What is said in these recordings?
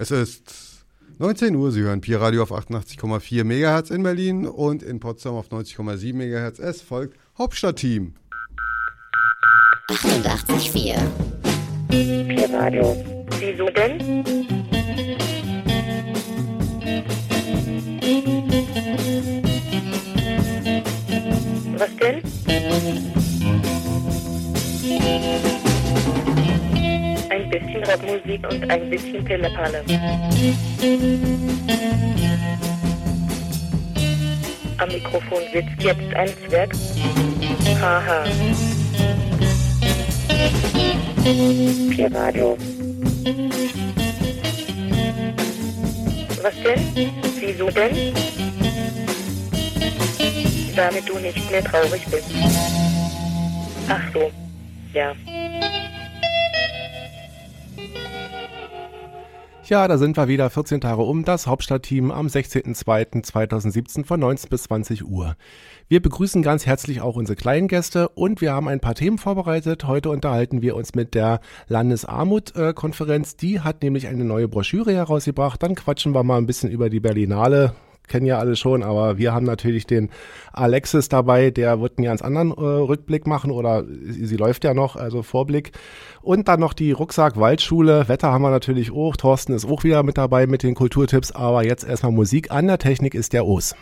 Es ist 19 Uhr. Sie hören Pi Radio auf 88,4 MHz in Berlin und in Potsdam auf 90,7 MHz. Es folgt Hauptstadtteam. 88,4 Pi Radio. Wieso denn? Was denn? Bisschen Rockmusik und ein bisschen Pillepalle. Am Mikrofon sitzt jetzt ein Zwerg. Haha. Pi Radio. Was denn? Wieso denn? Damit du nicht mehr traurig bist. Ach so. Ja. Ja, da sind wir wieder 14 Tage um, das Hauptstadtteam am 16.02.2017 von 19 bis 20 Uhr. Wir begrüßen ganz herzlich auch unsere kleinen Gäste und wir haben ein paar Themen vorbereitet. Heute unterhalten wir uns mit der Landesarmut-Konferenz. Die hat nämlich eine neue Broschüre herausgebracht. Dann quatschen wir mal ein bisschen über die Berlinale kennen ja alle schon, aber wir haben natürlich den Alexis dabei, der wird einen ganz anderen äh, Rückblick machen oder sie, sie, läuft ja noch, also Vorblick. Und dann noch die Rucksack-Waldschule. Wetter haben wir natürlich auch. Thorsten ist auch wieder mit dabei mit den Kulturtipps, aber jetzt erstmal Musik. An der Technik ist der Os.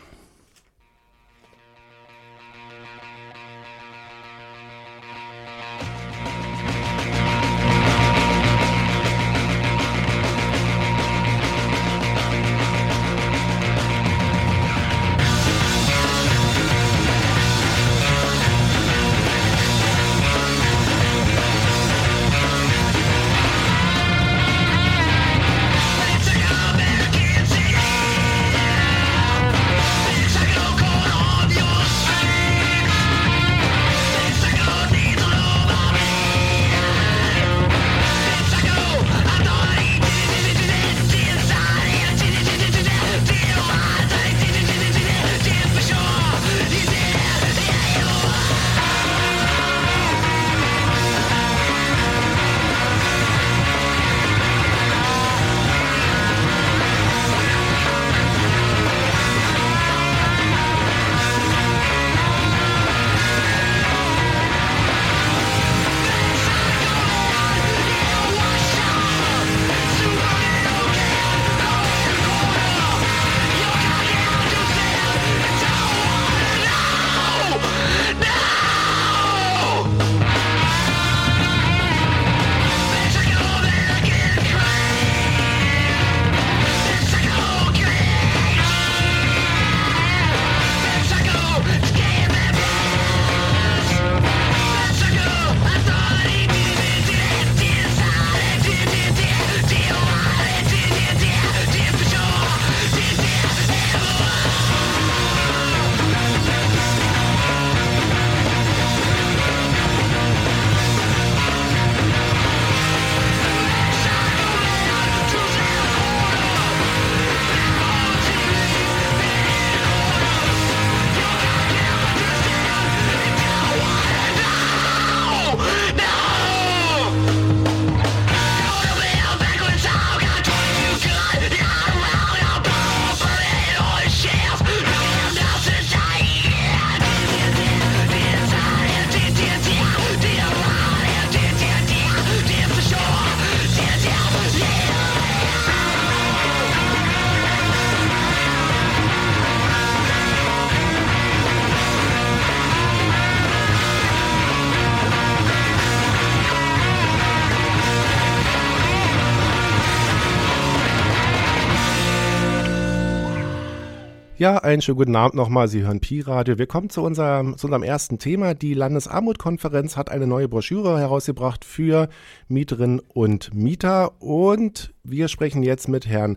Ja, einen schönen guten Abend nochmal. Sie hören Pi-Radio. Wir kommen zu unserem, zu unserem ersten Thema. Die Landesarmutkonferenz hat eine neue Broschüre herausgebracht für Mieterinnen und Mieter. Und wir sprechen jetzt mit Herrn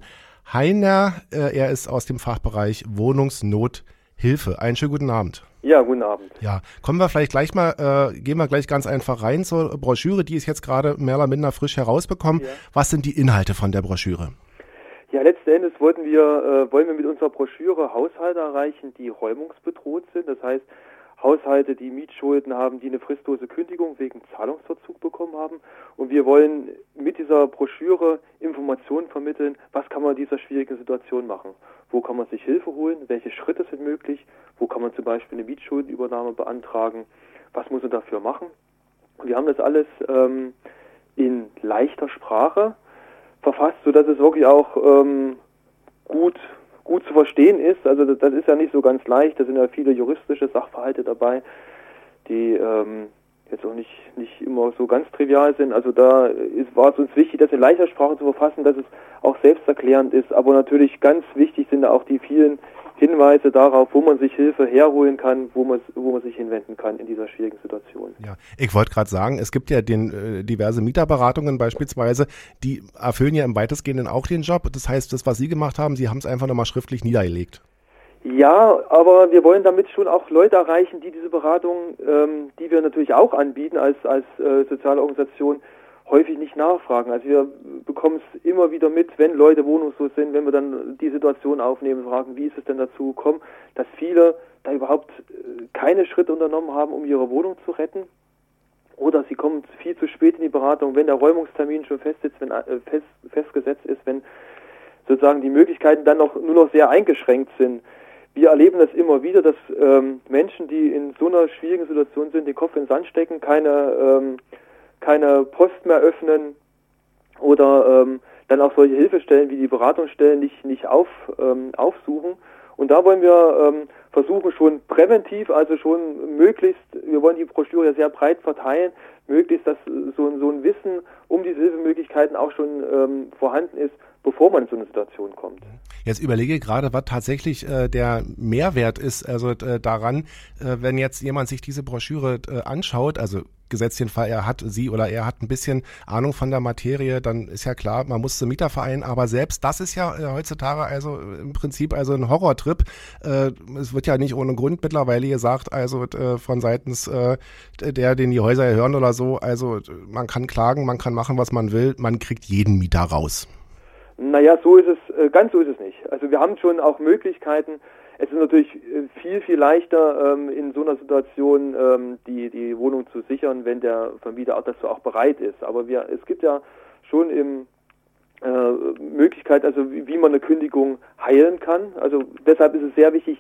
Heiner. Äh, er ist aus dem Fachbereich Wohnungsnothilfe. Einen schönen guten Abend. Ja, guten Abend. Ja, kommen wir vielleicht gleich mal, äh, gehen wir gleich ganz einfach rein zur Broschüre. Die ist jetzt gerade mehr oder minder frisch herausbekommen. Ja. Was sind die Inhalte von der Broschüre? Letzten Endes wollten wir, äh, wollen wir mit unserer Broschüre Haushalte erreichen, die räumungsbedroht sind. Das heißt, Haushalte, die Mietschulden haben, die eine fristlose Kündigung wegen Zahlungsverzug bekommen haben. Und wir wollen mit dieser Broschüre Informationen vermitteln, was kann man in dieser schwierigen Situation machen. Wo kann man sich Hilfe holen? Welche Schritte sind möglich? Wo kann man zum Beispiel eine Mietschuldenübernahme beantragen? Was muss man dafür machen? Und wir haben das alles ähm, in leichter Sprache verfasst, sodass es wirklich auch ähm, gut gut zu verstehen ist. Also das, das, ist ja nicht so ganz leicht. Da sind ja viele juristische Sachverhalte dabei, die ähm, jetzt auch nicht, nicht immer so ganz trivial sind. Also da ist, war es uns wichtig, das in leichter Sprache zu verfassen, dass es auch selbsterklärend ist. Aber natürlich ganz wichtig sind da auch die vielen Hinweise darauf, wo man sich Hilfe herholen kann, wo man, wo man sich hinwenden kann in dieser schwierigen Situation. Ja, ich wollte gerade sagen, es gibt ja den, äh, diverse Mieterberatungen beispielsweise, die erfüllen ja im weitestgehenden auch den Job. Das heißt, das, was Sie gemacht haben, Sie haben es einfach nochmal schriftlich niedergelegt. Ja, aber wir wollen damit schon auch Leute erreichen, die diese Beratung, ähm, die wir natürlich auch anbieten als, als äh, soziale Organisation, häufig nicht nachfragen. Also wir bekommen es immer wieder mit, wenn Leute wohnungslos sind, wenn wir dann die Situation aufnehmen, fragen, wie ist es denn dazu gekommen, dass viele da überhaupt äh, keine Schritte unternommen haben, um ihre Wohnung zu retten. Oder sie kommen viel zu spät in die Beratung, wenn der Räumungstermin schon fest wenn, äh, fest, festgesetzt ist, wenn sozusagen die Möglichkeiten dann noch nur noch sehr eingeschränkt sind. Wir erleben das immer wieder, dass ähm, Menschen, die in so einer schwierigen Situation sind, den Kopf in den Sand stecken, keine ähm, keine Post mehr öffnen oder ähm, dann auch solche Hilfestellen wie die Beratungsstellen nicht, nicht auf, ähm, aufsuchen. Und da wollen wir ähm, versuchen, schon präventiv, also schon möglichst, wir wollen die Broschüre ja sehr breit verteilen, möglichst, dass so, so ein Wissen um diese Hilfemöglichkeiten auch schon ähm, vorhanden ist, bevor man in so eine Situation kommt. Jetzt überlege gerade, was tatsächlich äh, der Mehrwert ist, also äh, daran, äh, wenn jetzt jemand sich diese Broschüre äh, anschaut, also gesetzt den Fall, er hat sie oder er hat ein bisschen Ahnung von der Materie, dann ist ja klar, man muss zum Mieterverein, aber selbst das ist ja äh, heutzutage also im Prinzip also ein Horrortrip. Äh, es wird ja nicht ohne Grund mittlerweile gesagt, also äh, von seitens äh, der, den die Häuser hören oder so, also man kann klagen, man kann machen, was man will, man kriegt jeden Mieter raus. Naja, so ist es, äh, ganz so ist es nicht. Also wir haben schon auch Möglichkeiten, es ist natürlich äh, viel, viel leichter, ähm, in so einer Situation ähm, die, die Wohnung zu sichern, wenn der Vermieter dazu auch bereit ist. Aber wir, es gibt ja schon im äh, Möglichkeit, also wie, wie, man eine Kündigung heilen kann. Also deshalb ist es sehr wichtig,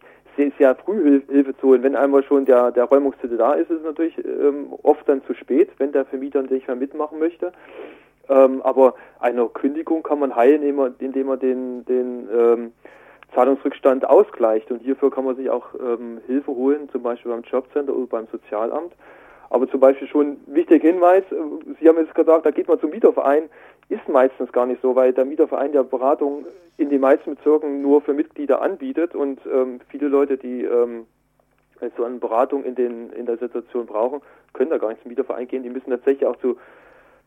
sehr, früh Hilfe zu holen. Wenn einmal schon der, der Räumungstitel da ist, ist es natürlich ähm, oft dann zu spät, wenn der Vermieter nicht mehr mitmachen möchte. Ähm, aber eine Kündigung kann man heilen, indem man, indem man den, den ähm, Zahlungsrückstand ausgleicht. Und hierfür kann man sich auch ähm, Hilfe holen, zum Beispiel beim Jobcenter oder beim Sozialamt. Aber zum Beispiel schon wichtiger Hinweis, äh, Sie haben jetzt gesagt, da geht man zum Mieterverein, ist meistens gar nicht so, weil der Mieterverein der Beratung in den meisten Bezirken nur für Mitglieder anbietet und ähm, viele Leute, die ähm, so eine Beratung in, den, in der Situation brauchen, können da gar nicht zum Mieterverein gehen. Die müssen tatsächlich auch zu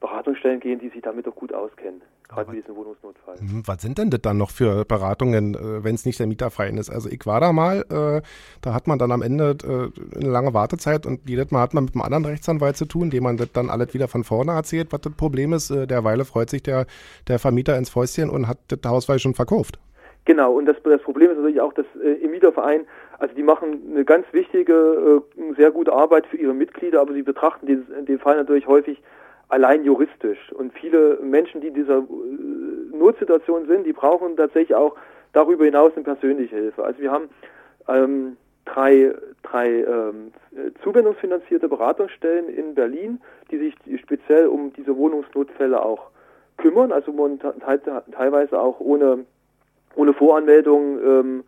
Beratungsstellen gehen, die sich damit auch gut auskennen, gerade mit diesem Wohnungsnotfall. Hm, was sind denn das dann noch für Beratungen, äh, wenn es nicht der Mieterverein ist? Also ich war da mal, äh, da hat man dann am Ende äh, eine lange Wartezeit und jedes Mal hat man mit einem anderen Rechtsanwalt zu tun, dem man das dann alles wieder von vorne erzählt, was das Problem ist. Äh, derweile freut sich der, der Vermieter ins Fäustchen und hat das Hausweis schon verkauft. Genau, und das, das Problem ist natürlich auch, dass im Mieterverein, also die machen eine ganz wichtige, sehr gute Arbeit für ihre Mitglieder, aber sie betrachten den, den Fall natürlich häufig allein juristisch. Und viele Menschen, die in dieser äh, Notsituation sind, die brauchen tatsächlich auch darüber hinaus eine persönliche Hilfe. Also wir haben ähm, drei, drei ähm, zuwendungsfinanzierte Beratungsstellen in Berlin, die sich speziell um diese Wohnungsnotfälle auch kümmern, also man teilweise auch ohne, ohne Voranmeldung ähm,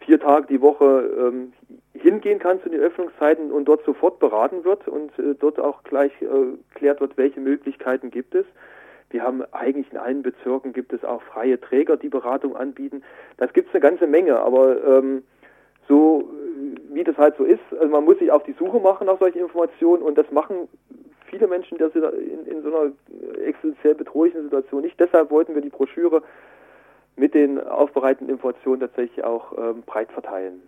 vier Tage die Woche ähm, hingehen kann zu den Öffnungszeiten und dort sofort beraten wird und äh, dort auch gleich äh, klärt wird, welche Möglichkeiten gibt es. Wir haben eigentlich in allen Bezirken gibt es auch freie Träger, die Beratung anbieten. Das gibt es eine ganze Menge, aber ähm, so äh, wie das halt so ist, also man muss sich auf die Suche machen nach solchen Informationen und das machen viele Menschen in, in so einer existenziell bedrohlichen Situation nicht. Deshalb wollten wir die Broschüre mit den aufbereitenden Informationen tatsächlich auch ähm, breit verteilen.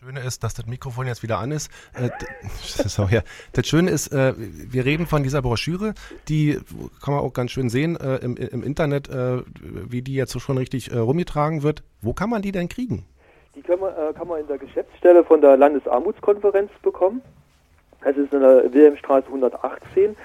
Schöne ist, dass das Mikrofon jetzt wieder an ist. Äh, so, ja. Das Schöne ist, äh, wir reden von dieser Broschüre, die kann man auch ganz schön sehen äh, im, im, Internet, äh, wie die jetzt so schon richtig äh, rumgetragen wird. Wo kann man die denn kriegen? Die kann man, äh, kann man in der Geschäftsstelle von der Landesarmutskonferenz bekommen. Das ist in der Wilhelmstraße 118.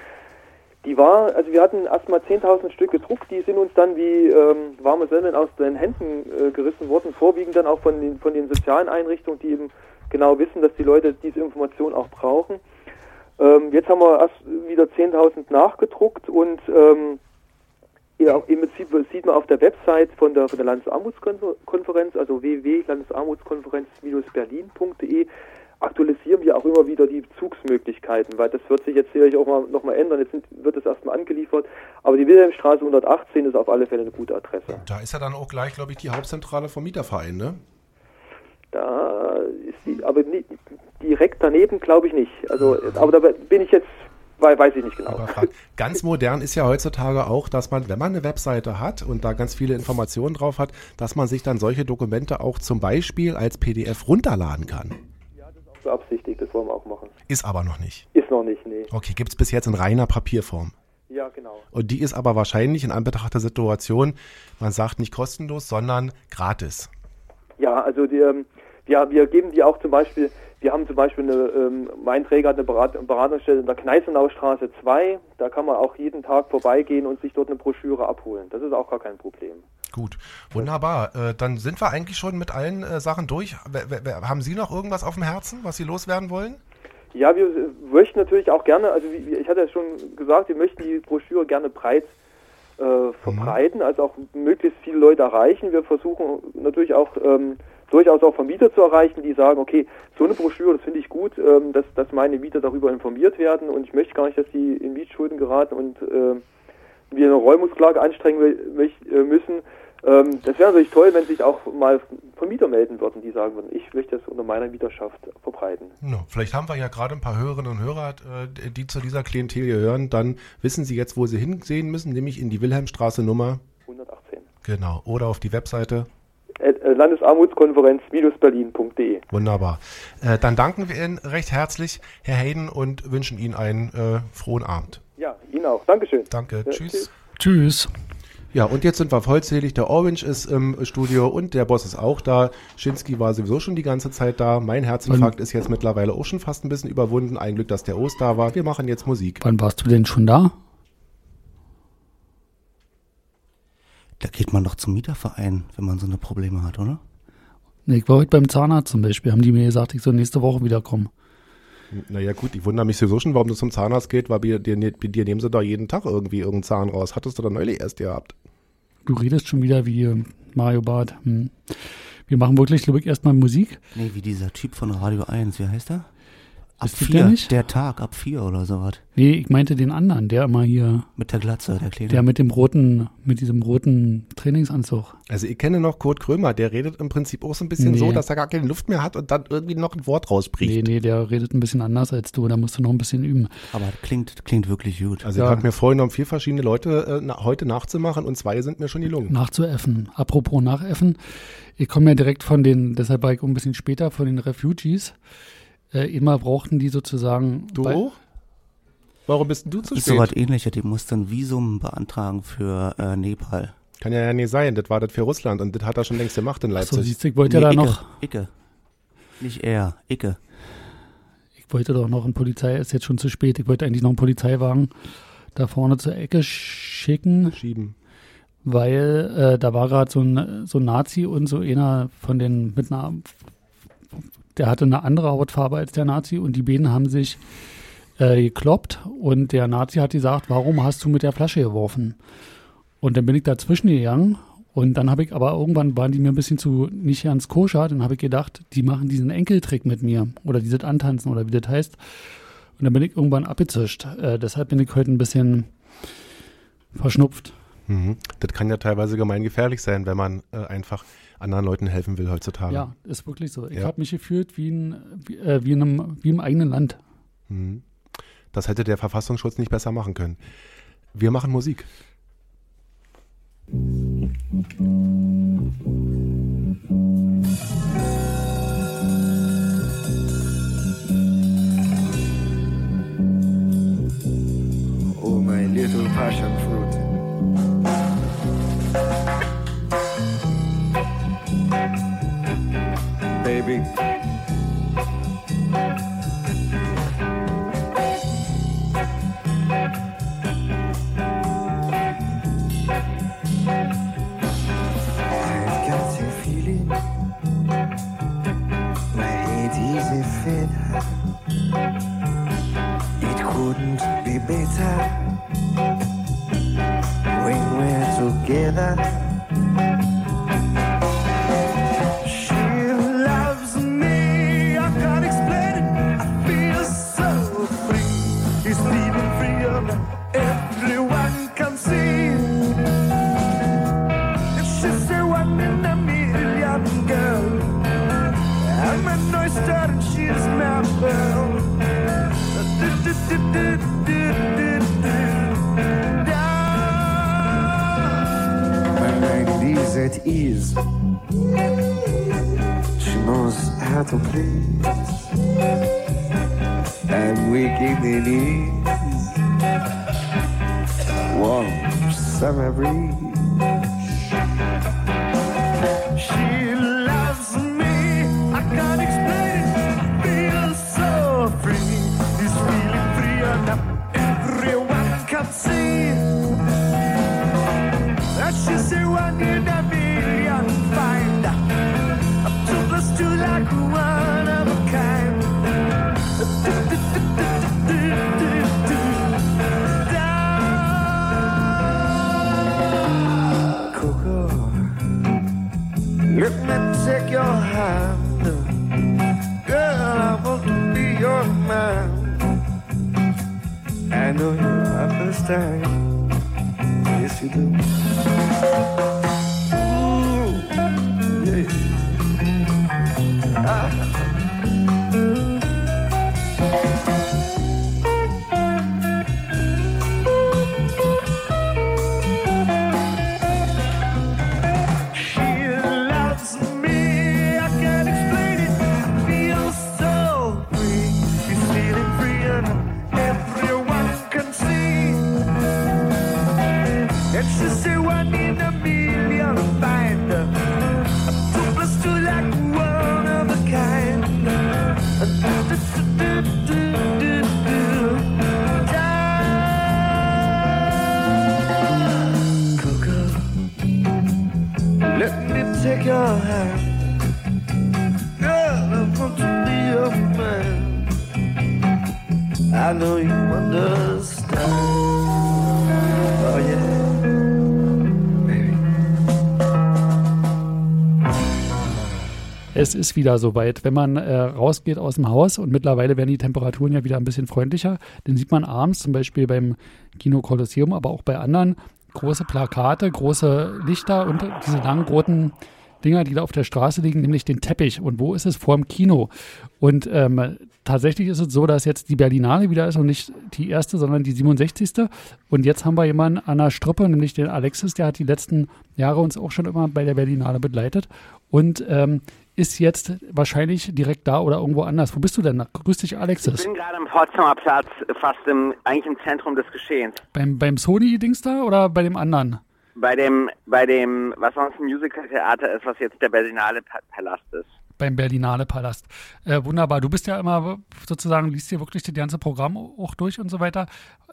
Die war, also wir hatten erstmal 10.000 Stück gedruckt, die sind uns dann wie ähm, warme Semmeln aus den Händen äh, gerissen worden, vorwiegend dann auch von den, von den sozialen Einrichtungen, die eben genau wissen, dass die Leute diese Information auch brauchen. Ähm, jetzt haben wir erst wieder 10.000 nachgedruckt und ähm, ja, im Prinzip sieht man auf der Website von der, von der Landesarmutskonferenz, also www.landesarmutskonferenz-berlin.de, aktualisieren wir auch immer wieder die Bezugsmöglichkeiten, weil das wird sich jetzt sicherlich auch mal nochmal ändern. Jetzt sind, wird es erstmal angeliefert, aber die Wilhelmstraße 118 ist auf alle Fälle eine gute Adresse. Da ist ja dann auch gleich, glaube ich, die Hauptzentrale vom Mieterverein, ne? Da ist die, aber nie, direkt daneben glaube ich nicht. Also, aber da bin ich jetzt weiß ich nicht genau. Ganz modern ist ja heutzutage auch, dass man, wenn man eine Webseite hat und da ganz viele Informationen drauf hat, dass man sich dann solche Dokumente auch zum Beispiel als PDF runterladen kann. Ja, das ist auch wir auch machen. Ist aber noch nicht. Ist noch nicht, nee. Okay, gibt es bis jetzt in reiner Papierform. Ja, genau. Und die ist aber wahrscheinlich in Anbetracht der Situation, man sagt nicht kostenlos, sondern gratis. Ja, also die, ähm, ja, wir geben die auch zum Beispiel, wir haben zum Beispiel eine, ähm, mein Träger hat eine Berat Beratungsstelle in der Kneißenaustraße 2. Da kann man auch jeden Tag vorbeigehen und sich dort eine Broschüre abholen. Das ist auch gar kein Problem. Gut, wunderbar. Äh, dann sind wir eigentlich schon mit allen äh, Sachen durch. haben Sie noch irgendwas auf dem Herzen, was Sie loswerden wollen? Ja, wir möchten natürlich auch gerne, also wie, ich hatte ja schon gesagt, wir möchten die Broschüre gerne breit äh, verbreiten, mhm. also auch möglichst viele Leute erreichen. Wir versuchen natürlich auch ähm, durchaus auch Vermieter zu erreichen, die sagen, okay, so eine Broschüre, das finde ich gut, ähm, dass, dass meine Mieter darüber informiert werden und ich möchte gar nicht, dass die in Mietschulden geraten und äh, wir eine Räumungsklage anstrengen äh, müssen. Ähm, das wäre natürlich toll, wenn sich auch mal Vermieter melden würden, die sagen würden, ich möchte das unter meiner Mieterschaft verbreiten. No, vielleicht haben wir ja gerade ein paar Hörerinnen und Hörer, äh, die zu dieser Klientel gehören. Dann wissen sie jetzt, wo sie hinsehen müssen, nämlich in die Wilhelmstraße Nummer 118. Genau. Oder auf die Webseite äh, Landesarmutskonferenz-berlin.de. Wunderbar. Äh, dann danken wir Ihnen recht herzlich, Herr Hayden, und wünschen Ihnen einen äh, frohen Abend. Ja, Ihnen auch. Dankeschön. Danke. Ja, tschüss. tschüss. Tschüss. Ja, und jetzt sind wir vollzählig. Der Orange ist im Studio und der Boss ist auch da. Schinski war sowieso schon die ganze Zeit da. Mein Herzinfarkt ist jetzt mittlerweile auch schon fast ein bisschen überwunden. Ein Glück, dass der Ost da war. Wir machen jetzt Musik. Wann warst du denn schon da? Da geht man doch zum Mieterverein, wenn man so eine Probleme hat, oder? Nee, ich war heute beim Zahnarzt zum Beispiel. Haben die mir gesagt, ich soll nächste Woche wiederkommen. Naja gut, ich wundere mich sowieso schon, warum du zum Zahnarzt geht, weil bei dir, bei dir nehmen sie da jeden Tag irgendwie irgendeinen Zahn raus. Hattest du da neulich erst gehabt? Du redest schon wieder wie äh, Mario Barth. Hm. Wir machen wirklich, glaube ich, erstmal Musik. Nee, wie dieser Typ von Radio 1, wie heißt er? Ab Bist vier, der, der Tag, ab vier oder sowas. Nee, ich meinte den anderen, der immer hier. Mit der Glatze, der Kleine. Der mit dem roten, mit diesem roten Trainingsanzug. Also ich kenne noch Kurt Krömer, der redet im Prinzip auch so ein bisschen nee. so, dass er gar keine Luft mehr hat und dann irgendwie noch ein Wort rausbricht. Nee, nee, der redet ein bisschen anders als du, da musst du noch ein bisschen üben. Aber klingt, klingt wirklich gut. Also ja. ich habe mir vorgenommen, vier verschiedene Leute äh, na, heute nachzumachen und zwei sind mir schon gelungen. Nachzuäffen. Apropos nachäffen, ich komme ja direkt von den, deshalb war ich ein bisschen später, von den Refugees äh, immer brauchten die sozusagen. Du auch? Warum bist du zu spät? Ist so was ähnliches. Die mussten ein Visum beantragen für äh, Nepal. Kann ja, ja nicht sein. Das war das für Russland und das hat er schon längst gemacht in Leipzig. So, siehst du, ich wollte nee, ja da Icke, noch. Icke. Nicht er, Icke. Ich wollte doch noch ein Polizei, ist jetzt schon zu spät. Ich wollte eigentlich noch einen Polizeiwagen da vorne zur Ecke schicken. Schieben. Weil äh, da war gerade so ein, so ein Nazi und so einer von den mit einer der hatte eine andere Hautfarbe als der Nazi und die beiden haben sich äh, gekloppt und der Nazi hat gesagt, warum hast du mit der Flasche geworfen? Und dann bin ich dazwischen gegangen und dann habe ich, aber irgendwann waren die mir ein bisschen zu nicht ganz koscher, dann habe ich gedacht, die machen diesen Enkeltrick mit mir oder dieses Antanzen oder wie das heißt. Und dann bin ich irgendwann abgezischt. Äh, deshalb bin ich heute ein bisschen verschnupft. Mhm. Das kann ja teilweise gemeingefährlich sein, wenn man äh, einfach anderen Leuten helfen will heutzutage. Ja, ist wirklich so. Ich ja. habe mich gefühlt wie, in, wie, äh, wie, in einem, wie im eigenen Land. Mhm. Das hätte der Verfassungsschutz nicht besser machen können. Wir machen Musik. Oh, my little passion fruit. baby. Es ist wieder soweit. Wenn man äh, rausgeht aus dem Haus und mittlerweile werden die Temperaturen ja wieder ein bisschen freundlicher, dann sieht man abends zum Beispiel beim Kino Kolosseum, aber auch bei anderen große Plakate, große Lichter und diese langen roten Dinger, die da auf der Straße liegen, nämlich den Teppich. Und wo ist es? Vorm Kino. Und ähm, tatsächlich ist es so, dass jetzt die Berlinale wieder ist und nicht die erste, sondern die 67. Und jetzt haben wir jemanden an der Strippe, nämlich den Alexis, der hat die letzten Jahre uns auch schon immer bei der Berlinale begleitet und ähm, ist jetzt wahrscheinlich direkt da oder irgendwo anders. Wo bist du denn? Grüß dich, Ich Alexis. bin gerade am Potsdamer Platz, fast im, eigentlich im Zentrum des Geschehens. Beim, beim Sony-Dings da oder bei dem anderen? Bei dem, bei dem, was sonst ein Musical-Theater ist, was jetzt der Berlinale Pa- Palast ist. Beim Berlinale Palast. Äh, wunderbar. Du bist ja immer sozusagen, liest dir wirklich das ganze Programm auch durch und so weiter.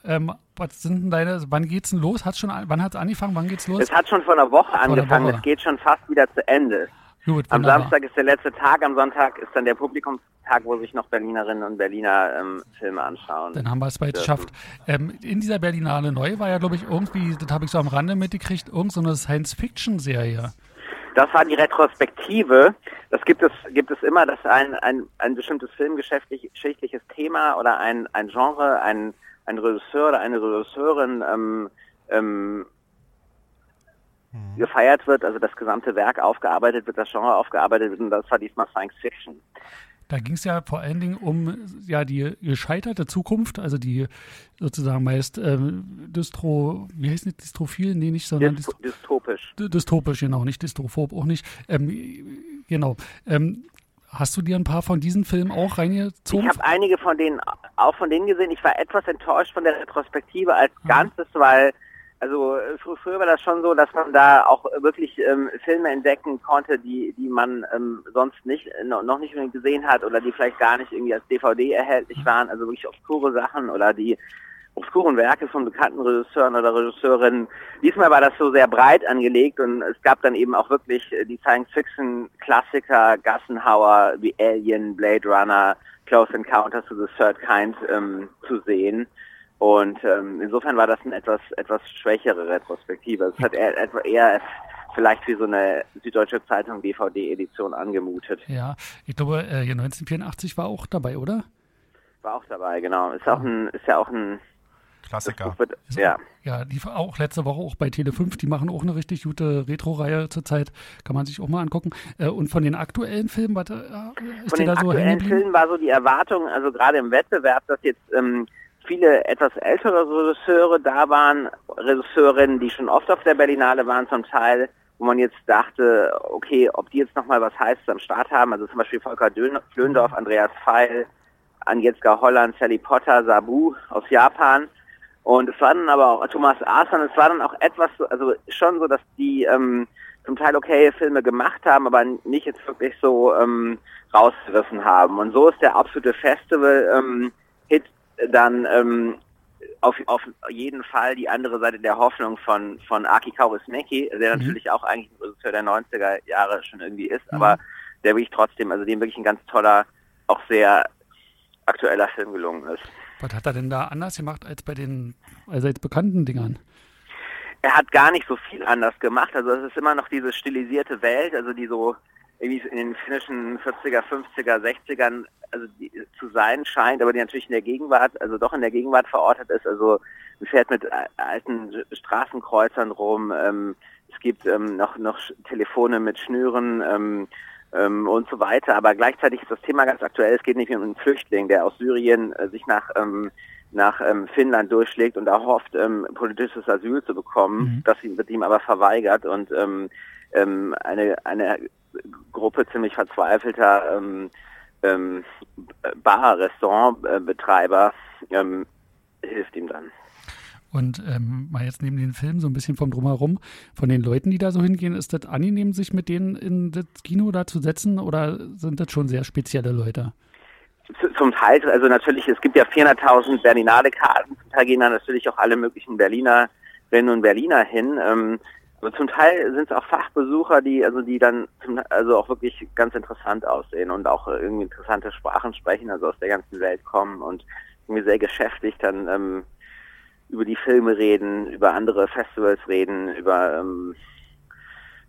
Ähm, was sind denn deine, wann geht's denn los? Hat's schon, an- wann hat's angefangen? Wann geht's los? Es hat schon vor einer Woche angefangen, Woche. es geht schon fast wieder zu Ende. Gut, Am. Samstag ist der letzte Tag, am Sonntag ist dann der Publikumstag, wo sich noch Berlinerinnen und Berliner ähm, Filme anschauen. Dann haben wir es bald geschafft. Ähm, in dieser Berlinale Neu war ja, glaube ich, irgendwie, das habe ich so am Rande mitgekriegt, irgendeine so Science-Fiction-Serie. Das war die Retrospektive. Das gibt es, gibt es immer, dass ein, ein, ein bestimmtes filmgeschichtliches Thema oder ein, ein Genre, ein, ein Regisseur oder eine Regisseurin ähm, ähm, gefeiert wird, also das gesamte Werk aufgearbeitet wird, das Genre aufgearbeitet wird und das war diesmal Science Fiction. Da ging es ja vor allen Dingen um ja die gescheiterte Zukunft, also die sozusagen meist ähm, dystro, wie heißt das, dystrophil? Nee, nicht, sondern Dysto dystopisch. Dy- dystopisch, genau, nicht dystrophob, auch nicht. Ähm, genau. Ähm, hast du dir ein paar von diesen Filmen auch Ich reingezogen? habe einige von denen, auch von denen gesehen. Ich war etwas enttäuscht von der Retrospektive als Ganzes, weil Also fr- früher war das schon so, dass man da auch wirklich ähm, Filme entdecken konnte, die die man ähm, sonst nicht äh, noch nicht gesehen hat oder die vielleicht gar nicht irgendwie als DVD erhältlich waren. Also wirklich obskure Sachen oder die obskuren Werke von bekannten Regisseuren oder Regisseurinnen. Diesmal war das so sehr breit angelegt und es gab dann eben auch wirklich äh, die Science-Fiction-Klassiker Gassenhauer wie Alien, Blade Runner, Close Encounters of the Third Kind ähm, zu sehen. Und ähm, insofern war das eine etwas etwas schwächere Retrospektive. Es hat eher, eher vielleicht wie so eine Süddeutsche Zeitung DVD-Edition angemutet. Ja, ich glaube, äh, hier 1984 war auch dabei, oder? War auch dabei, genau. Ist auch ein, ist ja auch ein Klassiker. Wird, ja. Ja, die war auch letzte Woche auch bei Tele5, die machen auch eine richtig gute Retro-Reihe zurzeit. Kann man sich auch mal angucken. Äh, und von den aktuellen Filmen, was, äh, ist Von den da so hängen aktuellen? Filmen war so die Erwartung, also gerade im Wettbewerb, dass jetzt ähm, viele etwas ältere Regisseure da waren, Regisseurinnen, die schon oft auf der Berlinale waren zum Teil, wo man jetzt dachte, okay, ob die jetzt nochmal was Heißes am Start haben, also zum Beispiel Volker Flöndorf, Andreas Feil, Agnieszka Holland, Sally Potter, Sabu aus Japan. Und es war dann aber auch Thomas Arsan, es war dann auch etwas, so- also schon so, dass die ähm, zum Teil okay Filme gemacht haben, aber nicht jetzt wirklich so ähm, rausgerissen haben. Und so ist der absolute Festival-Hit dann ähm, auf, auf jeden Fall die andere Seite der Hoffnung von, von Aki Kaurismäki, der Mhm. natürlich auch eigentlich ein Regisseur der 90er Jahre schon irgendwie ist, aber der wirklich trotzdem, also dem wirklich ein ganz toller, auch sehr aktueller Film gelungen ist. Was hat er denn da anders gemacht als bei den allseits bekannten Dingern? er hat gar nicht so viel anders gemacht. Also es ist immer noch diese stilisierte Welt, also die so irgendwie in den finnischen 40er, 50er, 60ern also die, zu sein scheint, aber die natürlich in der Gegenwart, also doch in der Gegenwart verortet ist. Also man fährt mit a- alten Straßenkreuzern rum. Ähm, es gibt ähm, noch noch Telefone mit Schnüren. Ähm, ähm, und so weiter. Aber gleichzeitig ist das Thema ganz aktuell. Es geht nicht um einen Flüchtling, der aus Syrien äh, sich nach ähm, nach ähm, Finnland durchschlägt und erhofft, ähm, politisches Asyl zu bekommen. Mhm. Das wird ihm aber verweigert und ähm, ähm, eine eine Gruppe ziemlich verzweifelter ähm, ähm, Bar-Restaurant-Betreiber ähm, hilft ihm dann. Und ähm, mal jetzt neben den Film so ein bisschen vom Drumherum, von den Leuten, die da so hingehen, ist das angenehm, sich mit denen in das Kino da zu setzen oder sind das schon sehr spezielle Leute? Zum Teil, also natürlich, es gibt ja 400.000 Berlinale-Karten, zum Teil gehen da natürlich auch alle möglichen Berlinerinnen und Berliner hin. Ähm, aber zum Teil sind es auch Fachbesucher, die also die dann zum, also auch wirklich ganz interessant aussehen und auch äh, irgendwie interessante Sprachen sprechen, also aus der ganzen Welt kommen und irgendwie sehr geschäftig dann ähm, über die Filme reden, über andere Festivals reden, über ähm,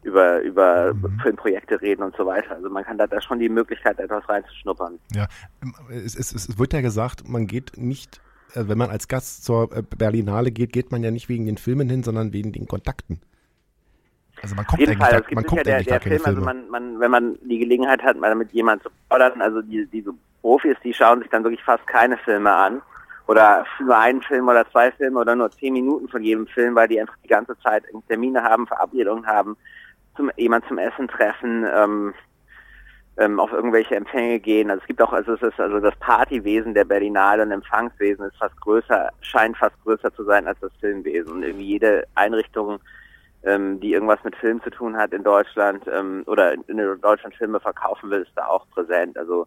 über über Mhm. Filmprojekte reden und so weiter. Also man kann da, da schon die Möglichkeit, etwas reinzuschnuppern. Ja, ähm, es, es, es wird ja gesagt, man geht nicht, äh, wenn man als Gast zur äh, Berlinale geht, geht man ja nicht wegen den Filmen hin, sondern wegen den Kontakten. Also man Auf guckt jeden Fall, gar, es man gibt sicher guckt der, der Film, also man, man, wenn man die Gelegenheit hat, mal mit jemandem zu plaudern, also die, diese Profis, die schauen sich dann wirklich fast keine Filme an oder nur einen Film oder zwei Filme oder nur zehn Minuten von jedem Film, weil die einfach die ganze Zeit Termine haben, Verabredungen haben, zum, jemand zum Essen treffen, ähm, ähm, auf irgendwelche Empfänge gehen. Also es gibt auch, also es ist also das Partywesen der Berlinale und Empfangswesen ist fast größer, scheint fast größer zu sein als das Filmwesen. Und irgendwie jede Einrichtung, ähm, die irgendwas mit Film zu tun hat in Deutschland ähm, oder in Deutschland Filme verkaufen will, ist da auch präsent. Also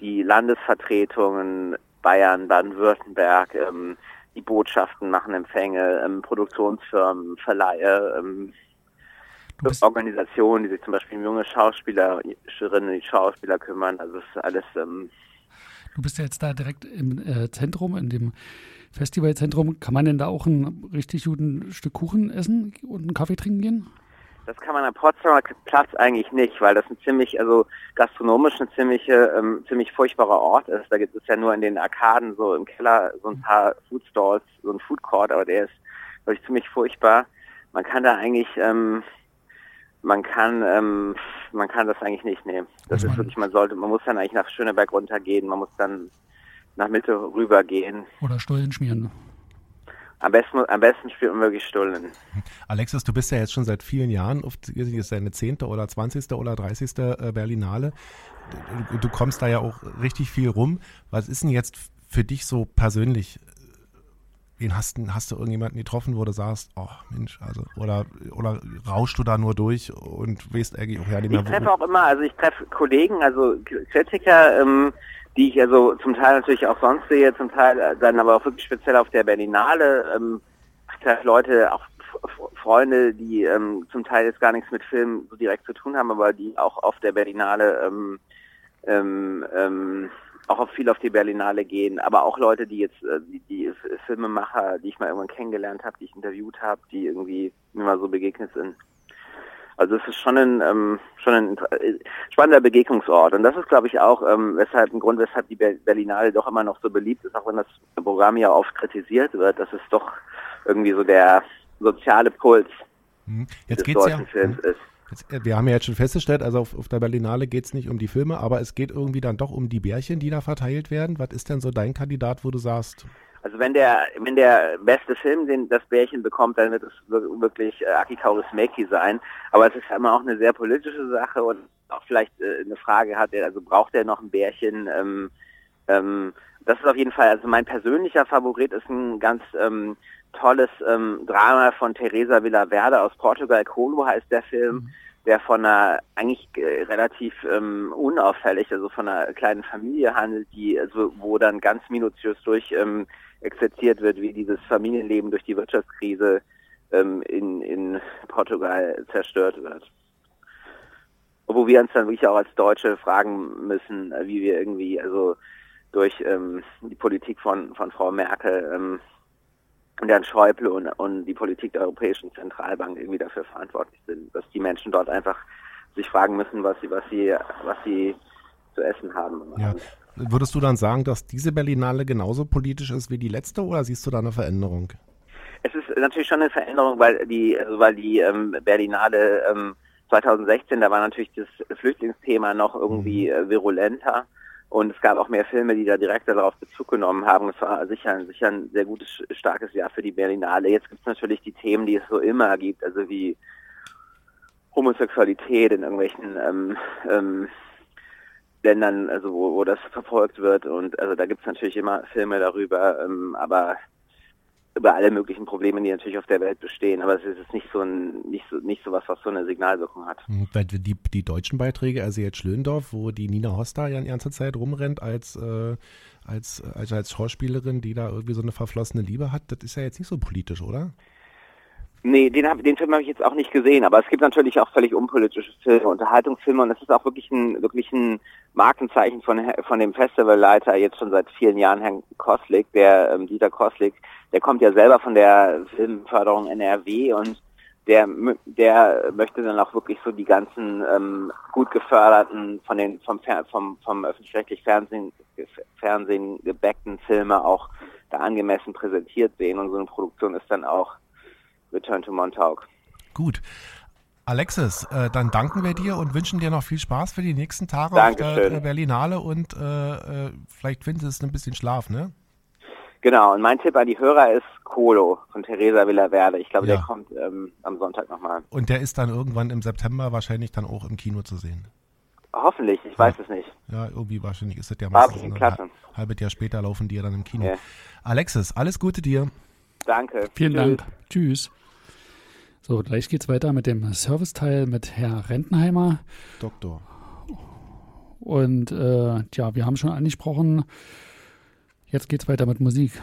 die Landesvertretungen, Bayern, Baden-Württemberg, ähm, die Botschaften machen Empfänge, ähm, Produktionsfirmen, Verleihe, ähm, Organisationen, die sich zum Beispiel um junge Schauspielerinnen, die Schauspieler kümmern. Also es ist alles ähm, Du bist ja jetzt da direkt im äh, Zentrum, in dem Festivalzentrum. Kann man denn da auch ein richtig guten Stück Kuchen essen und einen Kaffee trinken gehen? Das kann man am Potsdamer Platz eigentlich nicht, weil das ein ziemlich, also gastronomisch ein ziemliche, ähm, ziemlich furchtbarer Ort ist. Da gibt es ja nur in den Arkaden so im Keller so ein paar Food Stalls, so ein Food Court, aber der ist wirklich ziemlich furchtbar. Man kann da eigentlich, ähm, man kann, ähm, man kann das eigentlich nicht nehmen. Das Also ist wirklich, man sollte, man muss dann eigentlich nach Schöneberg runtergehen, man muss dann nach Mitte rübergehen. Oder Stullen schmieren? Am besten, am besten spielt man wirklich Stullen. Alexis, du bist ja jetzt schon seit vielen Jahren, das ist deine 10. oder 20. oder 30. äh, Berlinale. Du, du kommst da ja auch richtig viel rum. Was ist denn jetzt für dich so persönlich, wen hast, du- hast du irgendjemanden getroffen, wo du sagst, oh Mensch, also, oder, oder rauschst du da nur durch und weißt eigentlich auch ja nicht mehr, Ich treffe auch immer, also ich treffe Kollegen, also Kritiker, ähm, die ich also zum Teil natürlich auch sonst sehe, zum Teil äh, dann aber auch wirklich speziell auf der Berlinale. Ähm, ich Leute, auch Freunde, die ähm, zum Teil jetzt gar nichts mit Film so direkt zu tun haben, aber die auch auf der Berlinale ähm, ähm, ähm, auch auf viel auf die Berlinale gehen, aber auch Leute, die jetzt äh, die, die Filmemacher, die ich mal irgendwann kennengelernt habe, die ich interviewt habe, die irgendwie mir mal so begegnet sind. Also es ist schon ein ähm, schon ein äh, spannender Begegnungsort und das ist, glaube ich, auch ähm, weshalb ein Grund, weshalb die Ber- Berlinale doch immer noch so beliebt ist, auch wenn das Programm ja oft kritisiert wird, dass es doch irgendwie so der soziale Puls Hm. Jetzt des geht's ja, deutschen Films ist. jetzt, äh, wir haben ja jetzt schon festgestellt, also auf, auf der Berlinale geht's nicht um die Filme, aber es geht irgendwie dann doch um die Bärchen, die da verteilt werden. Was ist denn so dein Kandidat, wo du sagst, Also wenn der wenn der beste Film den das Bärchen bekommt, dann wird es wir- wirklich äh, Aki Kaurismäki sein. Aber es ist ja immer auch eine sehr politische Sache und auch vielleicht äh, eine Frage hat er, also braucht er noch ein Bärchen? Ähm, ähm, das ist auf jeden Fall, also mein persönlicher Favorit ist ein ganz ähm, tolles ähm, Drama von Teresa Villaverde aus Portugal. Colo heißt der Film, der von einer eigentlich äh, relativ ähm, unauffällig, also von einer kleinen Familie handelt, die also wo dann ganz minutiös durch ähm, exerziert wird, wie dieses Familienleben durch die Wirtschaftskrise ähm, in, in Portugal zerstört wird. Wo wir uns dann wirklich auch als Deutsche fragen müssen, äh, wie wir irgendwie also durch ähm, die Politik von, von Frau Merkel ähm, und Herrn Schäuble und, und die Politik der Europäischen Zentralbank irgendwie dafür verantwortlich sind, dass die Menschen dort einfach sich fragen müssen, was sie, was sie, was sie zu essen haben. ja, würdest du dann sagen, dass diese Berlinale genauso politisch ist wie die letzte oder siehst du da eine Veränderung? Es ist natürlich schon eine Veränderung, weil die, also weil die ähm, Berlinale ähm, 2016, da war natürlich das Flüchtlingsthema noch irgendwie äh, virulenter und es gab auch mehr Filme, die da direkt darauf Bezug genommen haben. Es war sicher, sicher ein sehr gutes, starkes Jahr für die Berlinale. Jetzt gibt es natürlich die Themen, die es so immer gibt, also wie Homosexualität in irgendwelchen ähm, ähm, Ländern, also wo, wo das verfolgt wird und also da gibt es natürlich immer Filme darüber, ähm, aber über alle möglichen Probleme, die natürlich auf der Welt bestehen. Aber es ist nicht so ein, nicht so, nicht so was, was so eine Signalwirkung hat. Hm, die, die deutschen Beiträge, also jetzt Schlöndorf, wo die Nina Hosta ja die ganze Zeit rumrennt als, äh, als, als, als Schauspielerin, die da irgendwie so eine verflossene Liebe hat, das ist ja jetzt nicht so politisch, oder? Nee, den, hab, den Film habe ich jetzt auch nicht gesehen, aber es gibt natürlich auch völlig unpolitische Filme, Unterhaltungsfilme und es ist auch wirklich ein, wirklich ein Markenzeichen von, von dem Festivalleiter jetzt schon seit vielen Jahren, Herrn Koslik, der ähm, Dieter Koslik, der kommt ja selber von der Filmförderung NRW und der, der möchte dann auch wirklich so die ganzen ähm, gut geförderten, von den vom, vom, vom öffentlich-rechtlich Fernsehen, Fernsehen gebackten Filme auch da angemessen präsentiert sehen und so eine Produktion ist dann auch Return to Montauk. Gut. Alexis, äh, dann danken wir dir und wünschen dir noch viel Spaß für die nächsten Tage auf der Dankeschön. äh, Berlinale und äh, äh, vielleicht findest du ein bisschen Schlaf, ne? Genau, und mein Tipp an die Hörer ist Colo von Theresa Villaverde. Ich glaube, Ja. der kommt ähm, am Sonntag nochmal. Und der ist dann irgendwann im September wahrscheinlich dann auch im Kino zu sehen. Hoffentlich, ich weiß es nicht. Ja, irgendwie wahrscheinlich ist das ja meistens ein ein halbes Jahr später laufen die ja dann im Kino. Ja. Alexis, alles Gute dir. Danke. Vielen Tschüss. Dank. Tschüss. So, gleich geht's weiter mit dem Serviceteil mit Herr Rentenheimer. Doktor. Und äh, ja, wir haben schon angesprochen, jetzt geht's weiter mit Musik.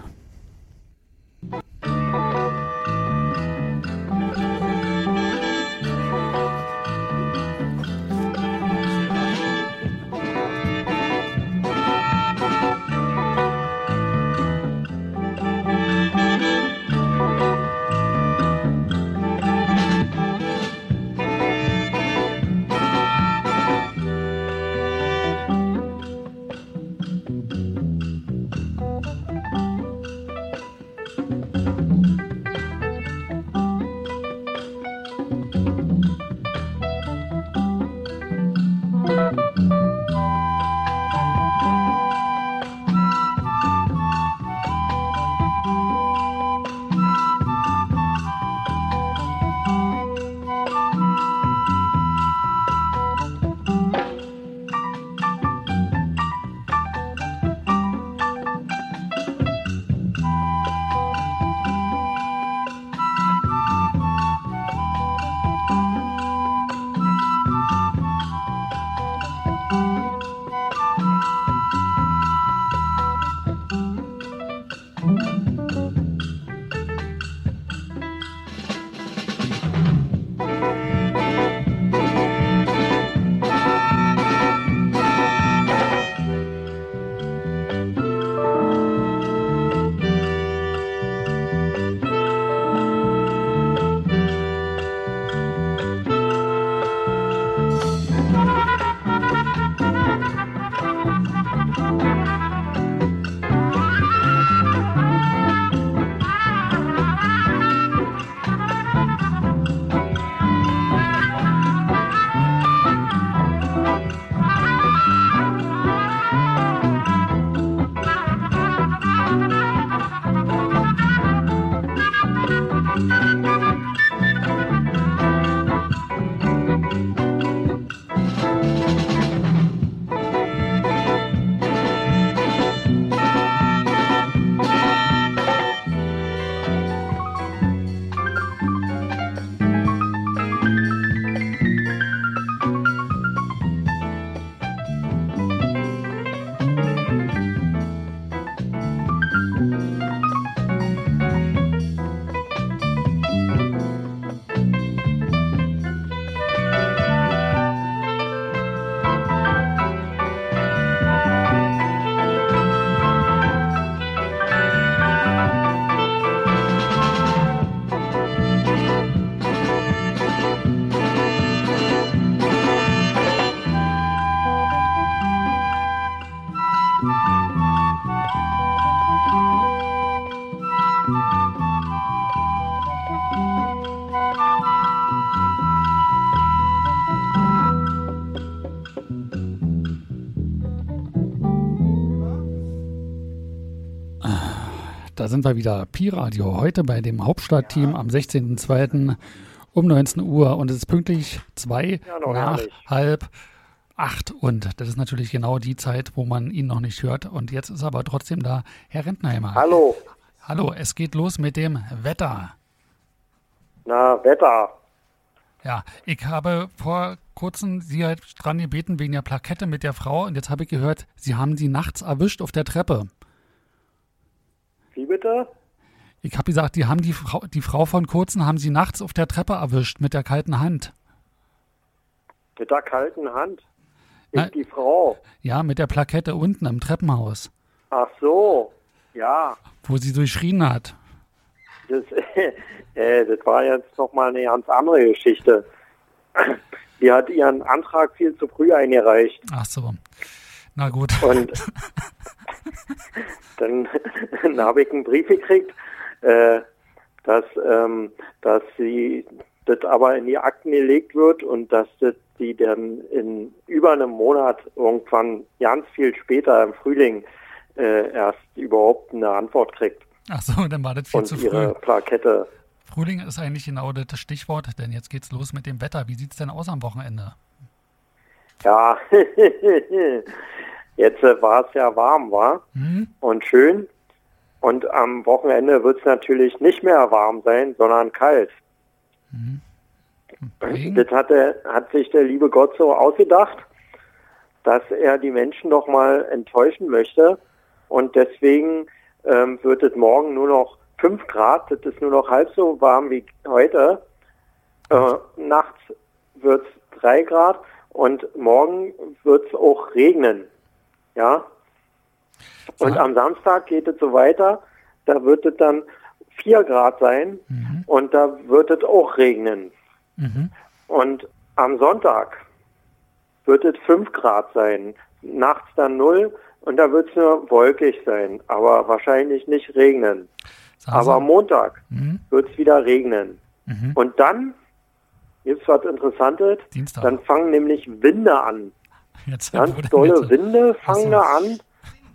Sind wir wieder. Pi-Radio, heute bei dem Hauptstadtteam am 16.02. um 19 Uhr und es ist pünktlich zwei Ja, nach halb acht und das ist natürlich genau die Zeit, wo man ihn noch nicht hört und jetzt ist aber trotzdem da Herr Rentnheimer. Hallo. Hallo, es geht los mit dem Wetter. Na, Wetter. Ja, ich habe vor kurzem Sie halt dran gebeten wegen der Plakette mit der Frau und jetzt habe ich gehört, Sie haben sie nachts erwischt auf der Treppe. Wie bitte? Ich habe gesagt, die haben die Frau, die Frau von Kurzen haben sie nachts auf der Treppe erwischt mit der kalten Hand. Mit der kalten Hand. Na- die Frau. Ja, mit der Plakette unten im Treppenhaus, Ach so. Ja. wo sie so geschrien hat. Das, äh, das war jetzt nochmal eine ganz andere Geschichte. Die hat ihren Antrag viel zu früh eingereicht. Ach so. Na gut. Und dann, dann habe ich einen Brief gekriegt, äh, dass, ähm, dass sie das aber in die Akten gelegt wird und dass das die dann in über einem Monat irgendwann ganz viel später im Frühling äh, erst überhaupt eine Antwort kriegt Ach so, dann war das viel und zu ihre früh. Plakette. Frühling ist eigentlich genau das Stichwort, denn jetzt geht's los mit dem Wetter. Wie sieht's denn aus am Wochenende? Ja, jetzt äh, war es ja warm, war Hm? und schön. Und am Wochenende wird es natürlich nicht mehr warm sein, sondern kalt. Regen? Das hat, er, hat sich der liebe Gott so ausgedacht, dass er die Menschen doch mal enttäuschen möchte. Und deswegen ähm, wird es morgen nur noch 5 Grad. Das ist nur noch halb so warm wie heute. Äh, nachts wird es 3 Grad und morgen wird es auch regnen. Ja. Und Ah. am Samstag geht es so weiter. Da wird es dann 4 Grad sein Mhm. und da wird es auch regnen. Mhm. Und am Sonntag wird es 5 Grad sein, nachts dann 0 und da wird es nur wolkig sein, aber wahrscheinlich nicht regnen. Aber am Montag Mhm. wird es wieder regnen. Mhm. Und dann gibt's was Interessantes, Dienstag. dann fangen nämlich Winde an. Jetzt Ganz dolle jetzt? Winde fangen da an